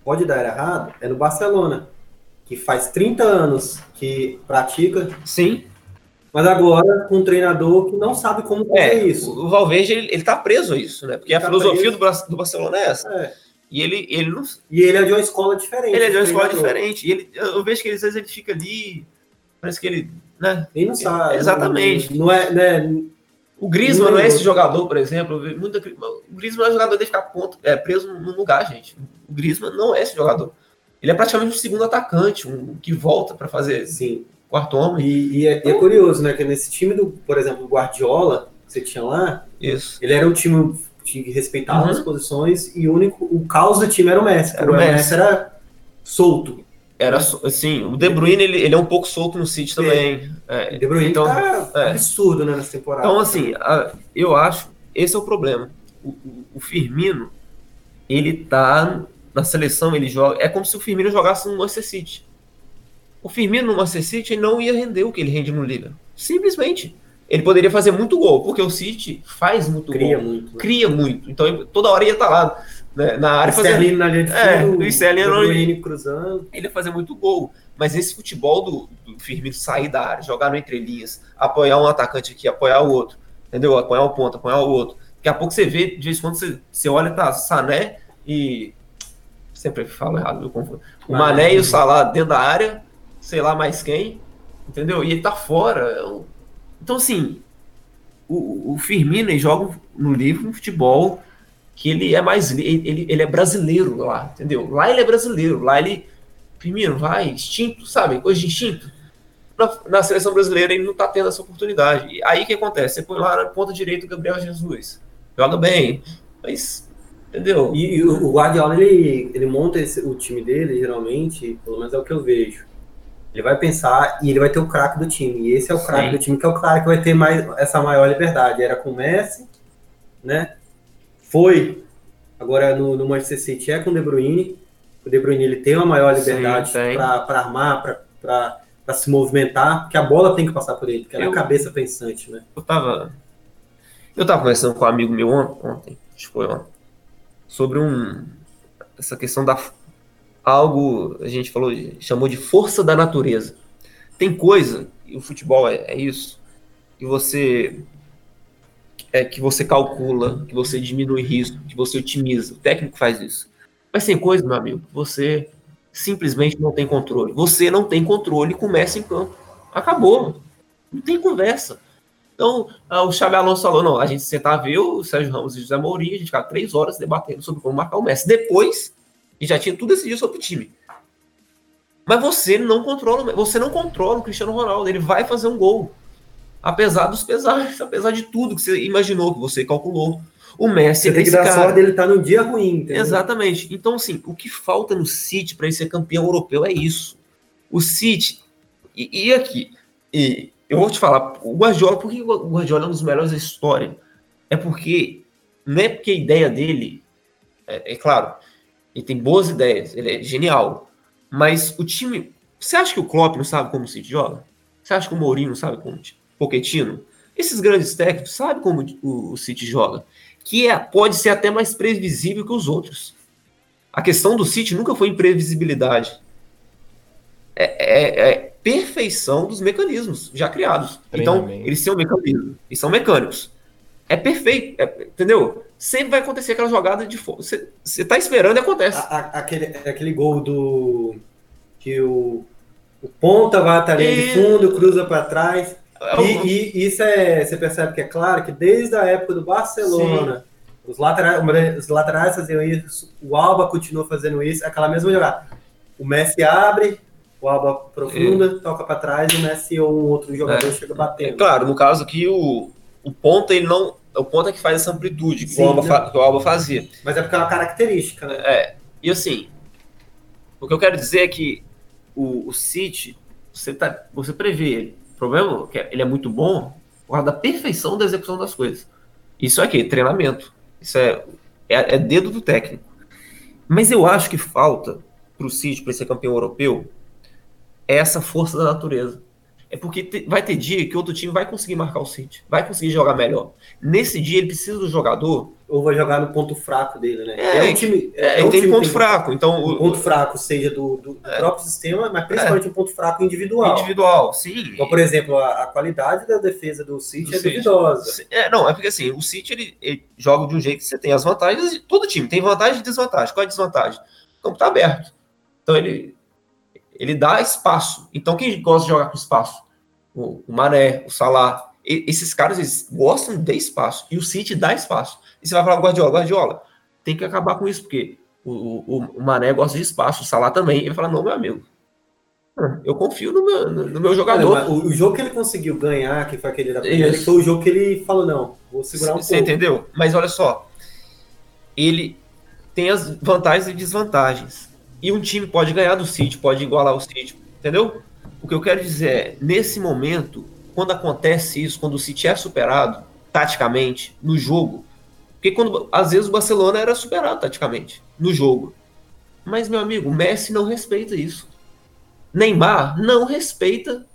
pode dar errado é no Barcelona que faz 30 anos que pratica. Sim. Mas agora com um treinador que não sabe como fazer é, isso. O Valverde, ele, ele tá preso a isso, né? Porque ele a tá filosofia do, do, Barcelona é essa. É. E ele, ele não... E ele é de uma escola diferente. Ele é de uma escola diferente. E ele, eu vejo que ele, às vezes ele fica ali, parece que ele... Né? Ele não sabe. exatamente. Não, não é... Né? O Griezmann não é esse jogador, por exemplo. Muita, o Griezmann é um jogador de ficar ponto, é, preso num lugar, gente. O Griezmann não é esse jogador. Ele é praticamente um segundo atacante, um que volta para fazer Sim. quarto homem. E, e, é, e, é, curioso, né? Que nesse time do, por exemplo, Guardiola, que você tinha lá, Isso. ele era um time que respeitava uhum. as posições e o único o caos do time era o Messi. Era o Messi. Messi era solto. Era assim, o De Bruyne ele, ele é um pouco solto no City também. É. De Bruyne então, tá é. absurdo né, nessa temporada. Então assim, a, eu acho esse é o problema. O, o, o Firmino ele tá na seleção ele joga. É como se o Firmino jogasse no Manchester City. O Firmino no Manchester City não ia render o que ele rende no Liga. Simplesmente. Ele poderia fazer muito gol, porque o City faz muito Cria gol. Muito, né? Cria muito. Então toda hora ia estar tá lá né, na área fazendo. Na linha de é, o Sterling cruzando. Ele ia fazer muito gol. Mas esse futebol do, do Firmino sair da área, jogar no entrelinhas, apoiar um atacante aqui, apoiar o outro, entendeu? Apoiar o ponto, apoiar o outro. Daqui a pouco você vê, de vez em quando você, você olha, tá Sané e sempre falo errado, eu confundo. O Mané e o Salah dentro da área, sei lá mais quem, entendeu? E ele tá fora. Então, assim, o, o Firmino ele joga no livro, no futebol, que ele é mais. Ele, ele é brasileiro lá, entendeu? Lá ele é brasileiro, lá ele. Firmino, vai, instinto, sabe? Coisa de instinto. Na, na, seleção brasileira ele não tá tendo essa oportunidade. E aí o que acontece? Você põe lá na ponta direita o Gabriel Jesus. Joga bem, mas Entendeu? E, e o Guardiola, ele, ele monta esse, o time dele, geralmente, pelo menos é o que eu vejo. Ele vai pensar e ele vai ter o craque do time. E esse é o craque do time, que é o cara que vai ter mais, essa maior liberdade. Era com o Messi, né? Foi. Agora no, no Manchester City é com o De Bruyne. O De Bruyne ele tem uma maior liberdade para armar, para se movimentar, porque a bola tem que passar por ele, porque ela é a cabeça pensante, né? Eu tava. Eu tava conversando com um amigo meu ontem, acho que foi ontem sobre um essa questão da algo a gente falou chamou de força da natureza. Tem coisa e o futebol é, é isso que você é que você calcula, que você diminui risco, que você otimiza. O técnico faz isso. Mas tem coisa, meu amigo, você simplesmente não tem controle. Você não tem controle começa em campo. Acabou. Não tem conversa. Então, ah, o Xabi Alonso falou: não, a gente sentava ver o Sérgio Ramos e o José Mourinho, a gente ficava três horas debatendo sobre como marcar o Messi. Depois, e já tinha tudo decidido sobre o time. Mas você não controla, você não controla o Cristiano Ronaldo, ele vai fazer um gol. Apesar dos pesares, apesar de tudo que você imaginou, que você calculou. O Messi você tem que dar cara. sorte dele estar tá num dia ruim. Entendeu? Exatamente. Então, assim, o que falta no City para ele ser campeão europeu é isso. O City. E, e aqui, e eu vou te falar, o Guardiola, por que o Guardiola é um dos melhores da história? é porque não é porque a ideia dele, é, é claro, ele tem boas ideias, ele é genial, mas o time, você acha que o Klopp não sabe como o City joga? Você acha que o Mourinho não sabe como o Pochettino? Esses grandes técnicos sabem como o, o City joga, que é, pode ser até mais previsível que os outros. A questão do City nunca foi imprevisibilidade. É, é, é perfeição dos mecanismos já criados. Então, eles são mecanismos, eles são mecânicos. É perfeito, é, entendeu? Sempre vai acontecer aquela jogada de fogo. Você, você tá esperando e acontece. A, a, aquele, aquele gol do. que o, o ponta vai até ali de fundo, cruza para trás. É e, e, isso é. Você percebe que é claro que desde a época do Barcelona. Os laterais, os laterais faziam isso, o Alba continua fazendo isso, aquela mesma jogada. O Messi abre, o Alba profunda, é. toca para trás e o Messi ou um outro jogador é. chega batendo. É, claro, no caso aqui, o, o ponta, ele não. O ponta que faz essa amplitude que, Sim, o, Alba fa, que o Alba fazia. Mas é porque é uma característica, né? É. E assim, o que eu quero dizer é que o, o City, você, tá, você prevê ele. Problema é que ele é muito bom por causa da perfeição da execução das coisas. Isso aqui, treinamento. Isso é, é, é dedo do técnico. Mas eu acho que falta para o City, para ser campeão europeu, é essa força da natureza. É porque te, vai ter dia que outro time vai conseguir marcar o City, vai conseguir jogar melhor. Nesse dia ele precisa do jogador. Ou vai jogar no ponto fraco dele, né? É, é um time. É, é um tem time ponto tem fraco. Então, o ponto fraco seja do, do, do é, próprio sistema, mas principalmente é. um ponto fraco individual. Individual, sim. Então, por exemplo, a, a qualidade da defesa do City do é City. duvidosa. É, não, é porque assim, o City ele, ele, joga de um jeito que você tem as vantagens, todo time tem vantagem e desvantagem. Qual é a desvantagem? O campo tá aberto. Então ele, ele dá espaço. Então quem gosta de jogar com espaço? o, Mané, o Salah, esses caras eles gostam de espaço e o City dá espaço. E você vai falar Guardiola, Guardiola, tem que acabar com isso porque o, o, o Mané gosta de espaço, o Salah também. Ele fala não, meu amigo. Eu confio no meu, no meu jogador. Não, o, o, jogo que ele conseguiu ganhar, que foi aquele da primeira, foi o jogo que ele falou: não, vou segurar um Você pouco. entendeu? Mas olha só, ele tem as vantagens e desvantagens. E um time pode ganhar do City, pode igualar o City, entendeu? O que eu quero dizer é, nesse momento, quando acontece isso, quando o City é superado taticamente no jogo, porque quando às vezes o Barcelona era superado taticamente no jogo. Mas meu amigo, o Messi não respeita isso. Neymar não respeita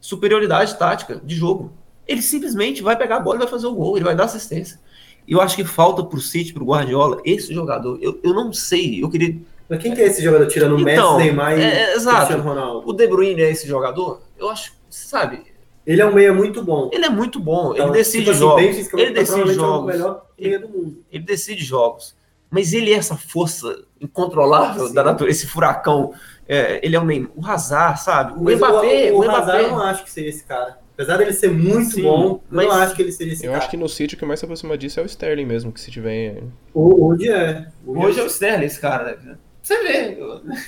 superioridade tática de jogo. Ele simplesmente vai pegar a bola e vai fazer o gol, ele vai dar assistência. E eu acho que falta para o City, para o Guardiola, esse jogador. Eu, eu não sei, eu queria mas quem que é esse jogador tirando o então, Messi, Neymar e é, Cristiano Ronaldo? O De Bruyne é esse jogador? Eu acho, sabe? Ele é um meia muito bom. Ele é muito bom. Então, ele decide tipo assim, jogos. ele decide jogos. É o meia do mundo. Ele, decide jogos. Mas ele é essa força incontrolável Sim. da natureza, esse furacão. É, ele é um meio, o Hazard, sabe? O mas Mbappé, o, o, o, o Hazard eu não acho que seja esse cara. Apesar dele ser muito Sim, bom, mas eu não acho que ele seja esse eu cara. acho que no sítio que mais se aproxima disso é o Sterling mesmo, que se tiver. Hoje é. Hoje, hoje é o Sterling, esse cara, né? Você vê.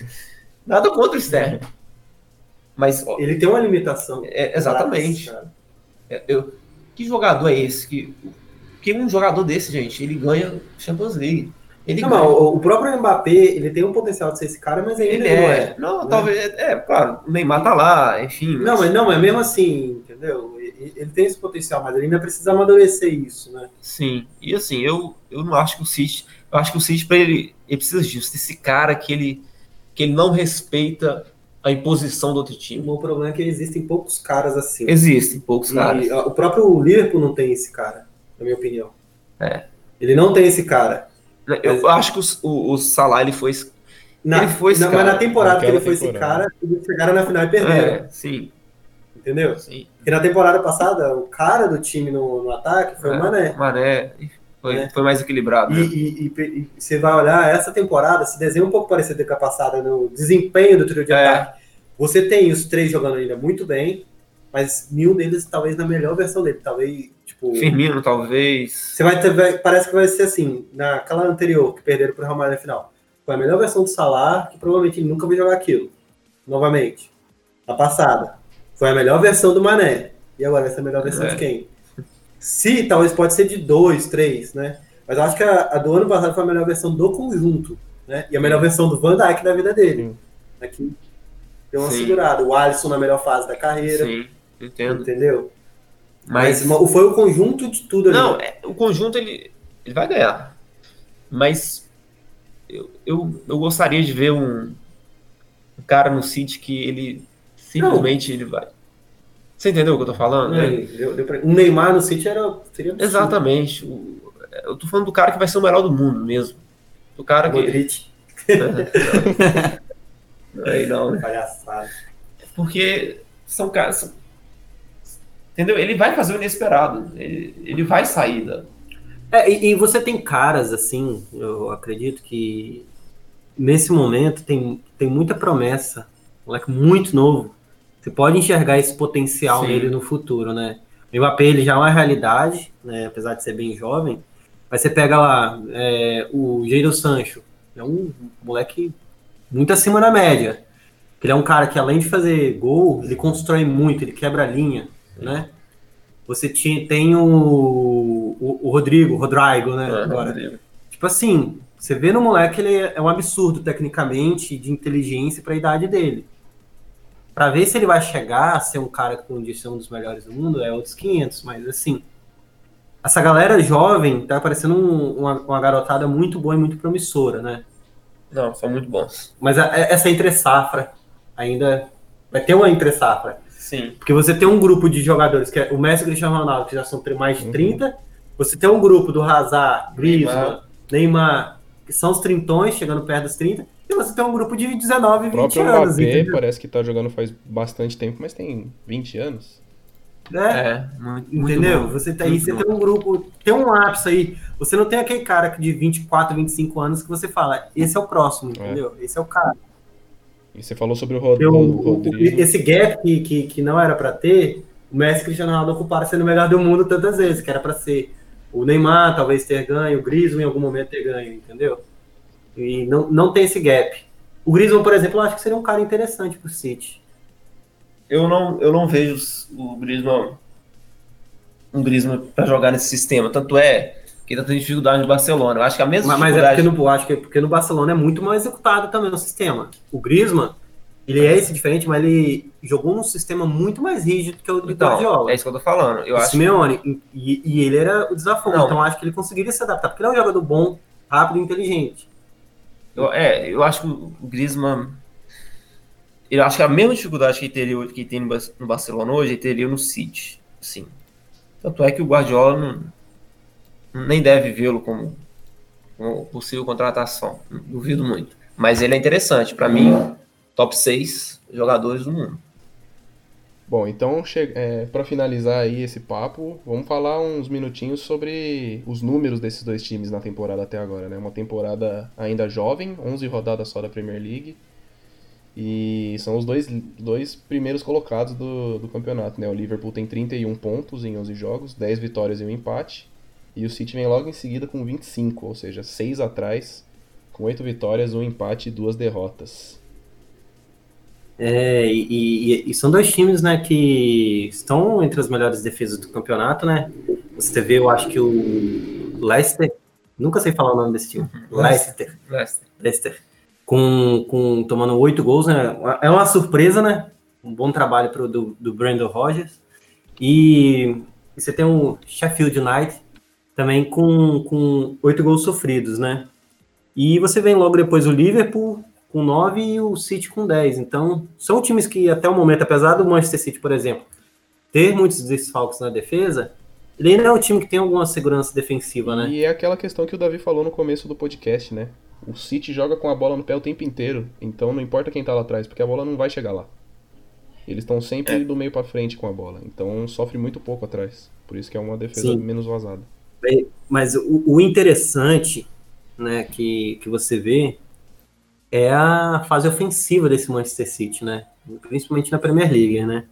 Nada contra o externo. Mas. Ele tem uma limitação. É, exatamente. É, eu, que jogador é esse? Que, que um jogador desse, gente, ele ganha Champions League. Ele não, ganha. o próprio Mbappé, ele tem um potencial de ser esse cara, mas ainda ele é. não é. Não, né? talvez. É, claro, o Neymar tá lá, enfim. Não, mas não, é mesmo assim, entendeu? Ele, ele tem esse potencial, mas ele ainda precisa amadurecer isso, né? Sim. E assim, eu, eu não acho que o City eu acho que o City, para ele, ele precisa disso, desse cara que ele, que ele não respeita a imposição do outro time. O problema é que existem poucos caras assim. Existem poucos e caras. O próprio Liverpool não tem esse cara, na minha opinião. É. Ele não tem esse cara. Eu mas... acho que o, o, o Salah ele foi. Na, ele foi esse na, cara. Mas na temporada que ele foi temporada. esse cara, eles chegaram na final e perderam. É, sim. Entendeu? Sim. Porque na temporada passada, o cara do time no, no ataque foi é, o Mané. Mané. Foi, né? foi mais equilibrado. E, né? e, e, e, você vai olhar, essa temporada se desenha um pouco parecido com a passada no desempenho do trio de é. ataque. Você tem os três jogando ainda muito bem, mas nenhum deles talvez na melhor versão dele. Talvez, tipo. Firmino, talvez. Você vai ter, parece que vai ser assim, naquela anterior, que perderam pro Real Madrid na final. Foi a melhor versão do Salah, que provavelmente ele nunca vai jogar aquilo. Novamente. A passada. Foi a melhor versão do Mané. E agora vai ser a melhor versão é. de quem? Se, talvez pode ser de dois, três, né? Mas eu acho que a, a, do ano passado foi a melhor versão do conjunto, né? E a melhor versão do Van Dijk da vida dele. Aqui deu uma Sim. segurada. O Alisson na melhor fase da carreira. Sim, entendo. Entendeu? Mas, mas foi o conjunto de tudo ali. Não, é, o conjunto ele, ele vai ganhar. Mas eu, eu, eu gostaria de ver um, um cara no City que ele simplesmente não. ele vai. Você entendeu o que eu tô falando? É, deu, deu pra... Um Neymar no City era, seria absurdo. Exatamente. O, eu tô falando do cara que vai ser o melhor do mundo mesmo. Do cara que. Modric. Aí não, né? Palhaçada. Porque são caras. Entendeu? Ele vai fazer o inesperado. Ele, ele vai sair da. É, e, e, você tem caras, assim, eu acredito que nesse momento tem, tem muita promessa. Moleque muito novo. Você pode enxergar esse potencial Sim. nele no futuro, né? O Mbappé ele já é uma realidade, né? Apesar de ser bem jovem. Mas você pega lá é, o Jadon Sancho. É um moleque muito acima da média. Ele é um cara que, além de fazer gol, ele constrói muito, ele quebra a linha, né? Você tinha, tem o, o, o Rodrigo, o Rodrigo, né? É, agora. Rodrigo. Tipo assim, você vê no moleque, ele é um absurdo tecnicamente, de inteligência para a idade dele. Para ver se ele vai chegar a ser um cara que, um ser um dos melhores do mundo, é outros 500, mas assim, essa galera jovem tá parecendo um, uma, uma garotada muito boa e muito promissora, né? Não, são muito bons. Mas a, essa entre safra ainda vai ter uma entre safra. Sim. Porque você tem um grupo de jogadores, que é o Messi e o Cristiano Ronaldo, que já são mais de 30. Uhum. Você tem um grupo do Hazard, Griezmann, Neymar. Neymar, que são os trintões, chegando perto dos 30. E você tem um grupo de 19, 20 anos. O Mbappé parece que tá jogando faz bastante tempo, mas tem 20 anos. É, é muito, entendeu? Muito você, tá aí, você tem um grupo, tem um ápice aí. Você não tem aquele cara de 24, 25 anos que você fala, esse é o próximo, é. entendeu? É. Esse é o cara. E você falou sobre o, Rod o Rodrigo. Esse gap que, que, que não era para ter, o Messi e Cristiano Ronaldo ocuparam sendo o melhor do mundo tantas vezes, que era para ser o Neymar talvez ter ganho, o Griezmann em algum momento ter ganho, entendeu? E não, não tem esse gap. O Griezmann, por exemplo, eu acho que seria um cara interessante pro City. Eu não, eu não vejo o Griezmann um Griezmann para jogar nesse sistema. Tanto é que ele tá tendo dificuldade no Barcelona. Eu acho que a mesma mas, dificuldade... Mas é porque no, acho que é porque no Barcelona é muito mais executado também o sistema. O Griezmann, ele é esse diferente, mas ele jogou num sistema muito mais rígido que o do então, Guardiola. É isso que eu tô falando. Eu o acho Simeone, que... e, e, ele era o desafio. Então acho que ele conseguiria se adaptar, porque ele é um jogador bom, rápido e inteligente. Eu, é, eu acho que o Griezmann... Eu acho que a mesma dificuldade que, teria, que tem no Barcelona hoje, ele teria no City. Sim. Tanto é que o Guardiola não nem deve vê-lo como, como possível contratação. Duvido muito. Mas ele é interessante. Para mim, top 6 jogadores do mundo. Bom, então, é, para finalizar aí esse papo, vamos falar uns minutinhos sobre os números desses dois times na temporada até agora, né? Uma temporada ainda jovem, 11 rodadas só da Premier League, e são os dois, dois primeiros colocados do, do campeonato, né? O Liverpool tem 31 pontos em 11 jogos, 10 vitórias e um empate, e o City vem logo em seguida com 25, ou seja, 6 atrás, com 8 vitórias, um empate e duas derrotas. É, e, e, e, são dois times, né, que estão entre as melhores defesas do campeonato, né? Você vê, eu acho que o Leicester, nunca sei falar o nome desse time, Leicester, Leicester, Leicester com, com tomando oito gols, né? É uma surpresa, né? Um bom trabalho pro, do, do Brandon Rogers. E, e você tem o Sheffield United, também com, com oito gols sofridos, né? E você vem logo depois o Liverpool com nove e o City com dez. Então, são times que até o momento, apesar do Manchester City, por exemplo, ter muitos desfalques na defesa, ele ainda é um time que tem alguma segurança defensiva, né? E é aquela questão que o Davi falou no começo do podcast, né? O City joga com a bola no pé o tempo inteiro, então não importa quem tá lá atrás, porque a bola não vai chegar lá. Eles estão sempre é. do meio para frente com a bola, então sofre muito pouco atrás. Por isso que é uma defesa Sim. menos vazada. Mas o, o, interessante, né, que, que você vê é a fase ofensiva desse Manchester City, né? Principalmente na Premier League, né?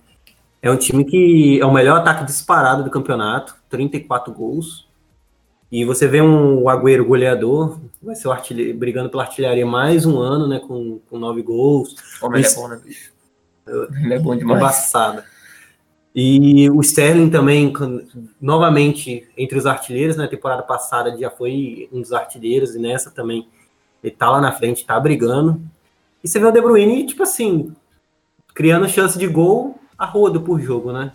É um time que é o melhor ataque disparado do campeonato, 34 gols. E você vê um Agüero goleador, vai ser o artilheiro, brigando pela artilharia mais um ano, né? Com, com nove gols. Como ele é bom, né, bicho? Ele é bom demais. Embaçada. E o Sterling também, novamente, entre os artilheiros, na né, temporada passada já foi um dos artilheiros, e nessa também ele tá lá na frente, tá brigando. E você vê o De Bruyne, tipo assim, criando chance de gol a rodo por jogo, né?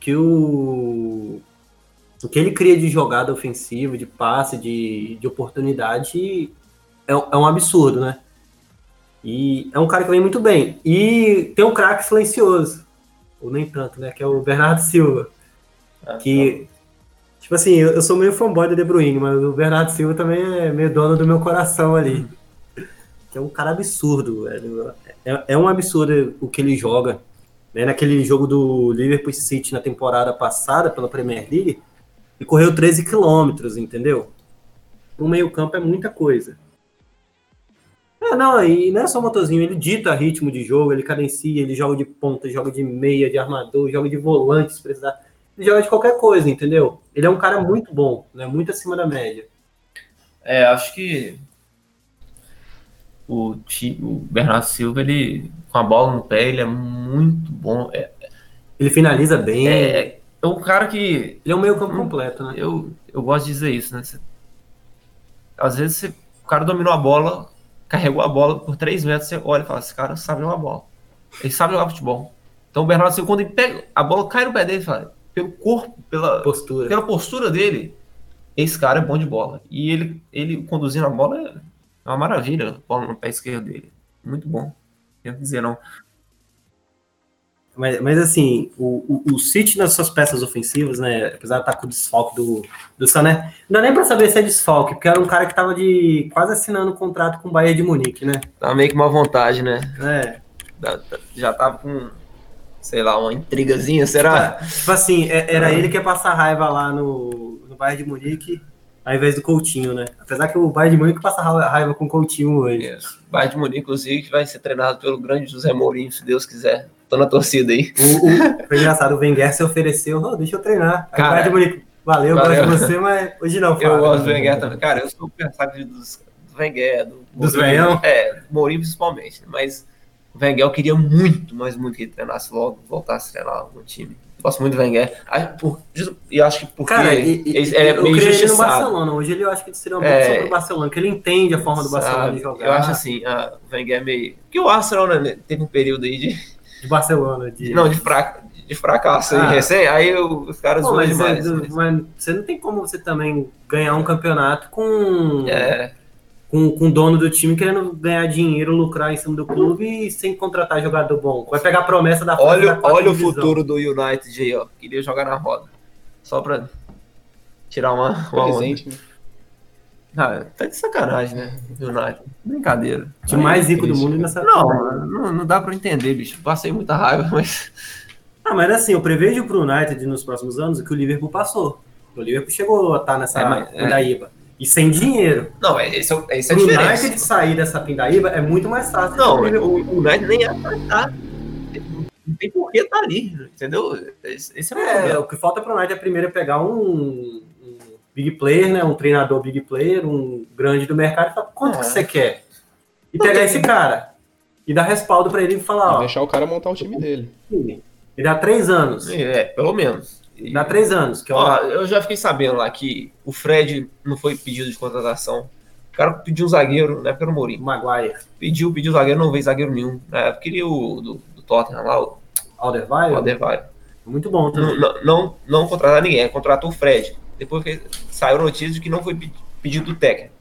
que o, o que ele cria de jogada ofensiva, de passe, de, de oportunidade é, é um absurdo, né? E é um cara que vem muito bem. E tem um craque silencioso, ou nem tanto, né? Que é o Bernardo Silva. Ah, que, tá. Tipo assim, eu, sou meio fanboy do De Bruyne, mas o Bernardo Silva também é meio dono do meu coração ali. Que é um cara absurdo, velho. É, é um absurdo o que ele joga. Né? Naquele jogo do Liverpool City na temporada passada, pela Premier League, ele correu 13 quilômetros, entendeu? O meio campo é muita coisa. É, não, e não é só motorzinho, ele dita ritmo de jogo, ele cadencia, ele joga de ponta, joga de meia, de armador, joga de volante, se precisar. Joga de qualquer coisa, entendeu? Ele é um cara muito bom, né? Muito acima da média. É, acho que o, o Bernardo Silva, ele com a bola no pé, ele é muito bom. É, ele finaliza bem. É, é um cara que. Ele é um meio campo completo, né? Eu, eu gosto de dizer isso, né? Você, às vezes você, o cara dominou a bola, carregou a bola por três metros, você olha e fala: esse cara sabe jogar bola. Ele sabe jogar futebol. Então o Bernardo Silva, quando ele pega, a bola cai no pé dele, fala, pelo corpo, pela postura. pela postura dele, esse cara é bom de bola. E ele, ele conduzindo a bola é uma maravilha, a bola no pé esquerdo dele. Muito bom. Não dizer, não. Mas, mas assim, o, o, o City nas suas peças ofensivas, né? Apesar de estar com o desfalque do, do Sané, não dá nem pra saber se é desfalque, porque era um cara que tava de quase assinando um contrato com o Bahia de Munique, né? Tava meio que uma vontade, né? É. Já tava com, sei lá, uma intrigazinha, será? Tipo, tipo assim, é, era ah. ele que ia passar raiva lá no, no Bahia de Munique ao invés do Coutinho, né? Apesar que o Bayern de Munique passa raiva com o Coutinho hoje. Isso. O Bayern de Munique, inclusive, que vai ser treinado pelo grande José Mourinho, se Deus quiser. Tô na torcida aí. O, o, foi engraçado, o Wenger se ofereceu, oh, deixa eu treinar. Cara, o Bayern de Munique, valeu, valeu. gosto de você, mas hoje não. Eu gosto do Wenger também. Cara, eu sou o dos, do Wenger, do dos Mourinho. É, do Mourinho principalmente. Mas o Wenger eu queria muito, mas muito que ele treinasse logo, voltasse a treinar no time. Gosto muito do Wenger. E acho que porque Cara, e, e, é eu meio ele no Barcelona. Hoje ele, eu acho que seria uma é, pro Barcelona, porque ele entende a forma do Barcelona de jogar. Eu acho assim, a, o Wenger é meio... Porque o Arsenal né, teve um período aí de de Barcelona. De... Não, de, fra... de fracasso ah. recém, aí os caras Pô, mas, demais, é, mas... mas você não tem como você também ganhar um campeonato com. É. Com, com o dono do time querendo ganhar dinheiro, lucrar em cima do clube e sem contratar jogador bom. Vai pegar a promessa da Olha, da olha o futuro do United aí, ó. Queria jogar na roda. Só pra tirar uma, uma Presente, né? Ah, tá de sacanagem, né? United. Brincadeira. O time mais rico do mundo nessa. Não, não, não dá pra entender, bicho. Passei muita raiva, mas. Ah, mas assim, eu prevejo pro United nos próximos anos o que o Liverpool passou. O Liverpool chegou a estar tá nessa é, mas, pindaíba. É. E sem dinheiro. Não, é, esse é, esse é Pro United sair dessa pindaíba é muito mais fácil. Não, o, United nem é tá. Não tem por que tá ali, entendeu? Esse é, é o que falta pro United é primeiro pegar um big player, né? Um treinador big player, um grande do mercado, e fala, quanto é. que você quer? E pegar esse cara. E dar respaldo para ele e falar, e ó. Deixar o cara montar o time dele. E dá três anos. É, pelo menos. Dá três anos. Que é ó, eu já fiquei sabendo lá que o Fred não foi pedido de contratação. O cara pediu um zagueiro, na época era o Mourinho. Maguire. Pediu, pediu zagueiro, não veio zagueiro nenhum. Na época queria o do, do Tottenham lá, o Alderweireld. Alderweireld. Muito bom também. Não, não, não, não contratar ninguém, contratou o Fred. Depois que saiu notícia de que não foi pedido do técnico.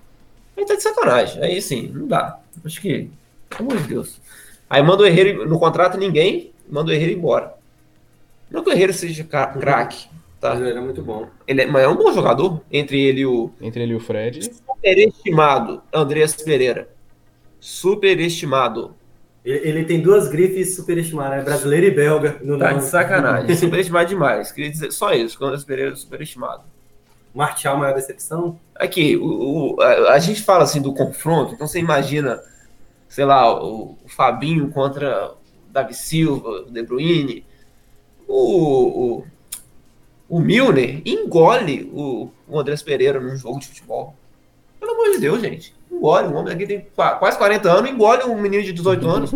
Aí tá de sacanagem. Aí sim, não dá. Acho que. Pelo amor de Deus. Aí manda o Herreiro, no contrato ninguém, manda o Herreiro embora. Não que o Herreiro seja craque. Tá? Mas ele é muito bom. Ele é, mas é um bom jogador. Entre ele e o. Entre ele e o Fred. Superestimado, Andreas Pereira. Superestimado. Ele, ele tem duas grifes superestimadas, né? brasileiro e belga. No tá nome. de sacanagem. superestimado demais. Queria dizer só isso, que o Andreas Pereira é superestimado. Martial, maior decepção? Aqui, o, o a, a, gente fala assim do confronto, então você imagina, sei lá, o, o Fabinho contra o Davi Silva, o De Bruyne, o, o, o Milner engole o, o Andrés Pereira num jogo de futebol. Pelo amor de Deus, gente. Engole. Um homem aqui tem quase 40 anos, engole um menino de 18 anos.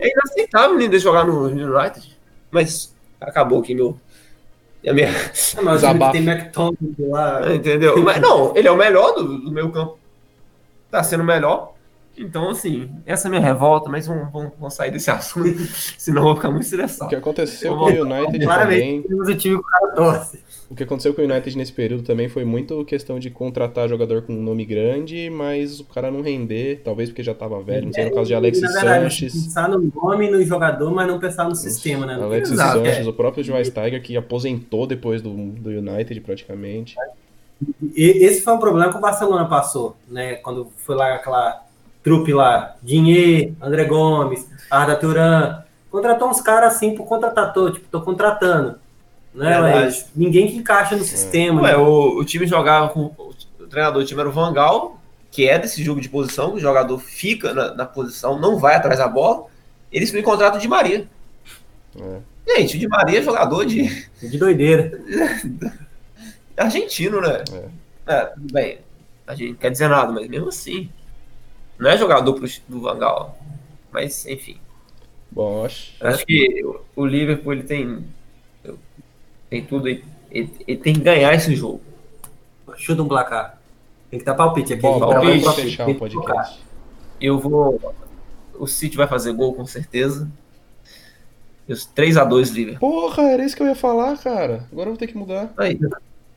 é inaceitável o menino dele jogar no United. Mas acabou aqui meu, a minha... É, mas tem McTominay lá. Entendeu? Mas, não, ele é o melhor do, do meu campo. Tá sendo melhor. Então, assim, essa é a minha revolta, mas vamos, vamos, vamos sair desse assunto, senão eu vou ficar muito estressado. O que aconteceu com o United também. O que aconteceu com o United nesse período também foi muito questão de contratar jogador com um nome grande, mas o cara não render, talvez porque já estava velho, não sei, no caso de Alexis verdade, Sanches. Pensar no nome no jogador, mas não pensar no sistema, né? Alexis Exato, Sanches, é. o próprio Schweinsteiger, que aposentou depois do, do United praticamente. Esse foi um problema que o Barcelona passou, né? Quando foi lá aquela trupe lá, Dinheiro, André Gomes, Arda Turan, contratou uns caras assim por contratator, tipo, tô contratando né? Mas ninguém que encaixa no é. sistema. Ué, né? o, o, time jogava com. O treinador do time era o Vangal, que é desse jogo de posição, o jogador fica na, na posição, não vai atrás da bola. Eles me contratam de Maria. É. Gente, o de Maria é jogador de. De doideira. Argentino, né? É. é. tudo bem. A gente não quer dizer nada, mas mesmo assim. Não é jogador pro, do Vangal. Mas, enfim. Bom, acho. Acho que o Liverpool ele tem tem tudo. Ele, ele, ele, tem que ganhar esse jogo. Chuta um placar. Tem que dar palpite aqui. Bom, palpite, palpite. fechar o podcast. Eu vou. O City vai fazer gol com certeza. 3x2 Liverpool. Porra, era isso que eu ia falar, cara. Agora eu vou ter que mudar. Aí,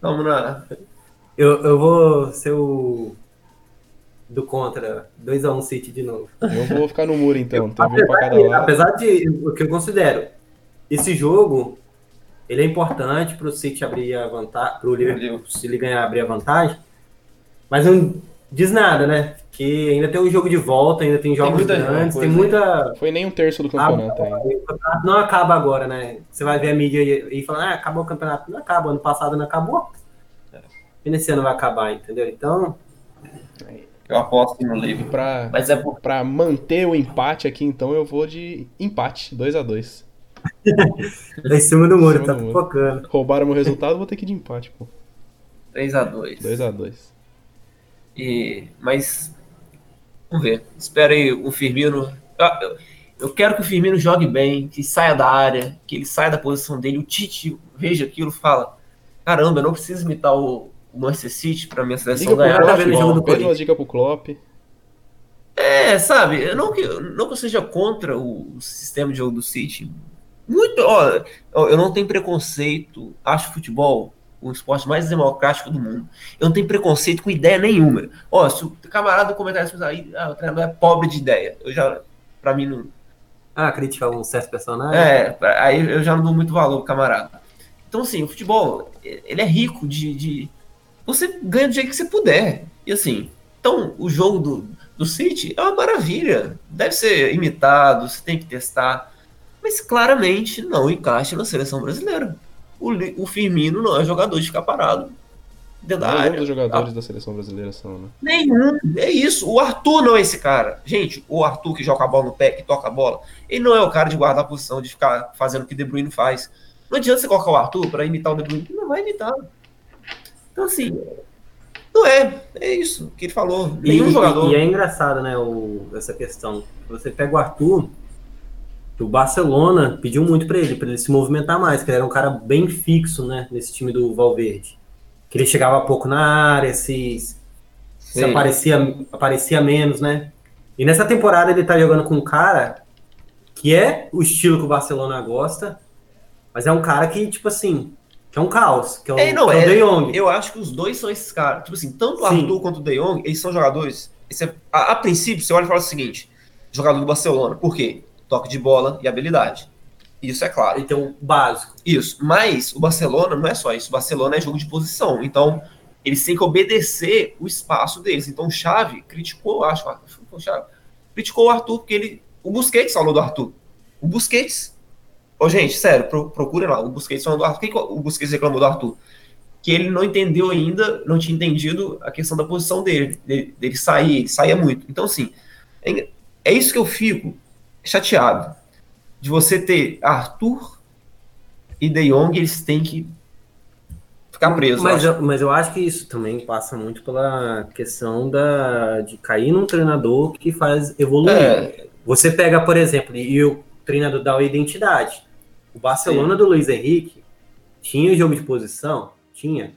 vamos lá. Eu, eu vou ser o. Do contra. 2x1 City de novo. Eu vou ficar no muro então. Apesar, pra cada lado. apesar de o que eu considero, esse jogo ele é importante para o City abrir a vantagem, para o Liverpool, se ele ganhar, abrir a vantagem, mas não diz nada, né? Que ainda tem um jogo de volta, ainda tem jogos tem grandes, tem muita. Foi nem um terço do campeonato ainda. O campeonato não acaba agora, né? Você vai ver a mídia e, falar, ah, acabou o campeonato. Não acaba, ano passado não acabou. E nesse ano vai acabar, entendeu? Então. Eu aposto no livro. Pra, Mas é por... pra manter o empate aqui, então, eu vou de empate, 2 a 2 é em cima do muro, tá focando. Roubaram o resultado, vou ter que ir de empate, pô. 3x2. 2x2. E, mas, vamos ver. Espera aí o Firmino. Eu, eu quero que o Firmino jogue bem, que saia da área, que ele saia da posição dele. O Tite veja aquilo e fala: caramba, eu não preciso imitar o Manchester City pra minha seleção ganhar. Klopp, tá vendo o jogo do Corinthians. uma dica pro Klopp. É, sabe, não que, não que eu seja contra o sistema de jogo do City, muito. Ó, eu não tenho preconceito. Acho futebol o esporte mais democrático do mundo. Eu não tenho preconceito com ideia nenhuma. Ó, se o camarada comentar isso aí, ah, o treinador é pobre de ideia. Eu já, pra mim, não. Ah, criticar um certo personagem? É, aí eu já não dou muito valor pro camarada. Então, assim, o futebol, ele é rico de. de... Você ganha do jeito que você puder. E assim, então, o jogo do, do City é uma maravilha. Deve ser imitado, você tem que testar mas claramente não encaixa na seleção brasileira. O, o Firmino não é jogador de ficar parado dentro da área. dos jogadores ah. da seleção brasileira são, né? Nenhum. É isso. O Arthur não é esse cara. Gente, o Arthur que joga a bola no pé, que toca a bola, ele não é o cara de guardar a posição, de ficar fazendo o que De Bruyne faz. Não adianta você colocar o Arthur para imitar o De Bruyne, não vai imitar. Então, assim, não é. É isso que ele falou. Nenhum e, jogador. E é engraçado, né, o, essa questão. Você pega o Arthur, o Barcelona pediu muito para ele, para ele se movimentar mais, que ele era um cara bem fixo, né, nesse time do Valverde. Que ele chegava pouco na área, se, se aparecia, aparecia menos, né? E nessa temporada ele tá jogando com um cara que é o estilo que o Barcelona gosta, mas é um cara que, tipo assim, que é um caos, que é o, é, não, que é o é, De Jong. Eu acho que os dois são esses caras. Tipo assim, tanto o. Arthur quanto o De Jong, eles são jogadores. É, a, a, princípio, você olha e fala o seguinte: jogador do Barcelona. Por quê? toque de bola e habilidade. Isso é claro. Então, básico. Isso. Mas o Barcelona não é só isso. O Barcelona é jogo de posição. Então, eles têm que obedecer o espaço deles. Então, o Xavi criticou, acho, o Xavi, criticou o Arthur, porque ele. O Busquets falou do Arthur. O Busquets. Ô, gente, sério, pro, procure lá. O Busquets falou do Arthur. O que, que o Busquets reclamou do Arthur? Que ele não entendeu ainda, não tinha entendido a questão da posição dele, dele, dele sair, ele saía muito. Então, assim, é, é isso que eu fico chateado de você ter Arthur e De Jong, eles têm que ficar presos. Mas eu, mas eu acho que isso também passa muito pela questão da, de cair num treinador que faz evoluir. É. Você pega, por exemplo, e o treinador dá uma identidade. O Barcelona Sim. do Luiz Henrique tinha jogo de posição? Tinha.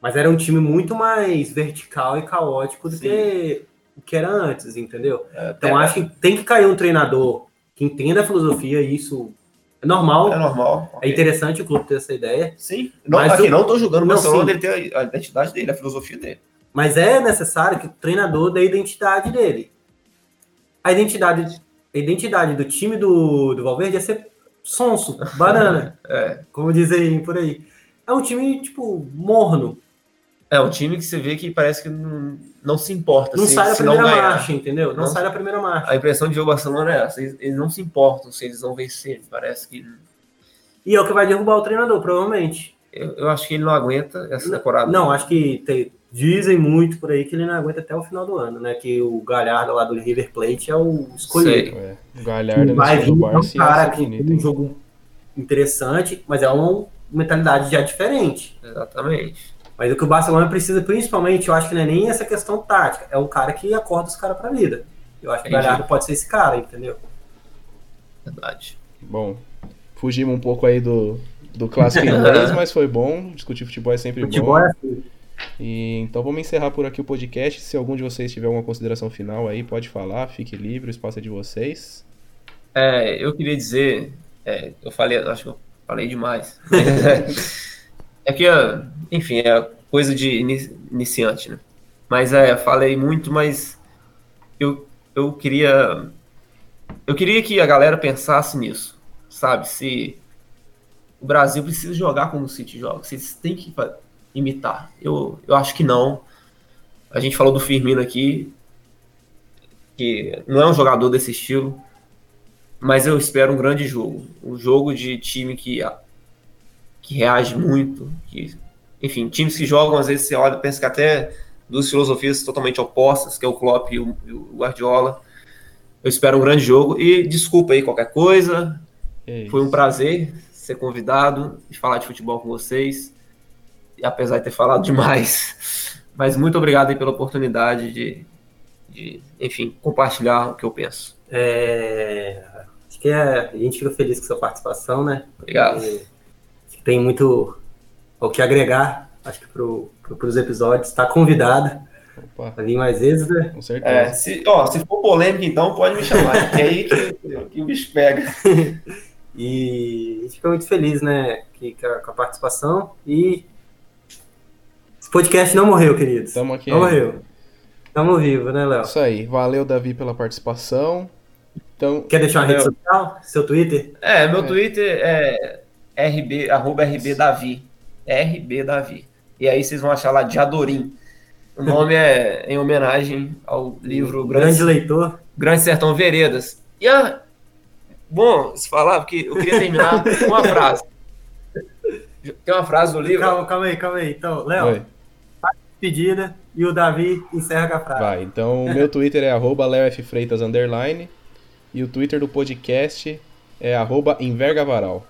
Mas era um time muito mais vertical e caótico do Sim. que o que era antes, entendeu? É, então acho que tem que cair um treinador que entenda a filosofia e isso é normal. É normal. É okay. interessante o clube ter essa ideia. Sim. Não, mas aqui, eu, não estou julgando o Barcelona ele ter a identidade dele, a filosofia dele. Mas é necessário que o treinador dê a identidade dele. A identidade, a identidade do time do, do Valverde é ser sonso, banana. é. Como dizem por aí. É um time, tipo, morno. É um time que você vê que parece que não, não se importa. Não se, sai a primeira marcha, entendeu? Não, não, sai a primeira marcha. A impressão de ver o Barcelona é essa. Eles, eles, não se importam se eles vão vencer. Parece que. E é o que vai derrubar o treinador, provavelmente. Eu, eu acho que ele não aguenta essa temporada. Não, acho que tem, dizem muito por aí que ele não aguenta até o final do ano, né? Que o Galhardo lá do River Plate é o escolhido. É. O Galhardo vai vir um cara que tem um jogo interessante, mas é uma mentalidade já diferente. Exatamente. Mas o que o Barcelona precisa, principalmente, eu acho que não é nem essa questão tática, é o cara que acorda os caras pra vida. Eu acho que Entendi. o Galhardo pode ser esse cara, entendeu? Verdade. Bom, fugimos um pouco aí do, do clássico inglês, mas foi bom. Discutir futebol é sempre futebol bom. É assim. E, então vamos encerrar por aqui o podcast. Se algum de vocês tiver alguma consideração final aí, pode falar, fique livre, o espaço é de vocês. É, eu queria dizer, é, eu falei, acho que eu falei demais. É que, enfim, é coisa de iniciante, né? Mas é, falei muito, mas eu, eu queria. Eu queria que a galera pensasse nisso, sabe? Se o Brasil precisa jogar como o City joga, vocês têm que imitar. Eu, eu acho que não. A gente falou do Firmino aqui, que não é um jogador desse estilo, mas eu espero um grande jogo. Um jogo de time que que reage muito, que, enfim, times que jogam, às vezes você olha pensa que até duas filosofias totalmente opostas, que é o Klopp e o, e o Guardiola. Eu espero um grande jogo e desculpa aí qualquer coisa. É Foi um prazer ser convidado e falar de futebol com vocês, e apesar de ter falado demais. Mas muito obrigado aí pela oportunidade de, de enfim, compartilhar o que eu penso. É, acho que é, a gente fica feliz com sua participação, né? Obrigado tem muito o que agregar, acho que para os episódios. Está convidado Opa. a vir mais vezes, né? Com certeza. É, se, ó, se for polêmico, então pode me chamar, que é aí que, que, o bicho pega. e a gente fica muito feliz, né, que, com, a, com a participação. E podcast não morreu, queridos. Estamos aqui. Não morreu. Estamos vivos, né, Léo? Isso aí. Valeu, Davi, pela participação. Então, Quer deixar uma rede social? Seu Twitter? É, meu é. Twitter é RB, arroba RB Davi. RB Davi. E aí vocês vão achar lá Diadorim. O nome é em homenagem ao livro Grande, Grande Leitor. Grande Sertão Veredas. E a... Bom, se falar, porque eu queria terminar com uma frase. Tem uma frase do livro. Calma, calma aí, calma aí. Então, Léo, pedida e o Davi encerra com a frase. Vai, então o meu Twitter é arroba Freitas, underline, e o Twitter do podcast é arroba Envergavaral.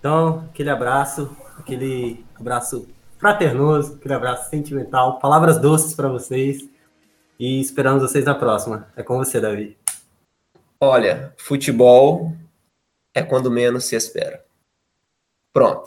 Então, aquele abraço, aquele abraço fraternoso, aquele abraço sentimental, palavras doces para vocês e esperamos vocês na próxima. É com você, Davi. Olha, futebol é quando menos se espera. Pronto.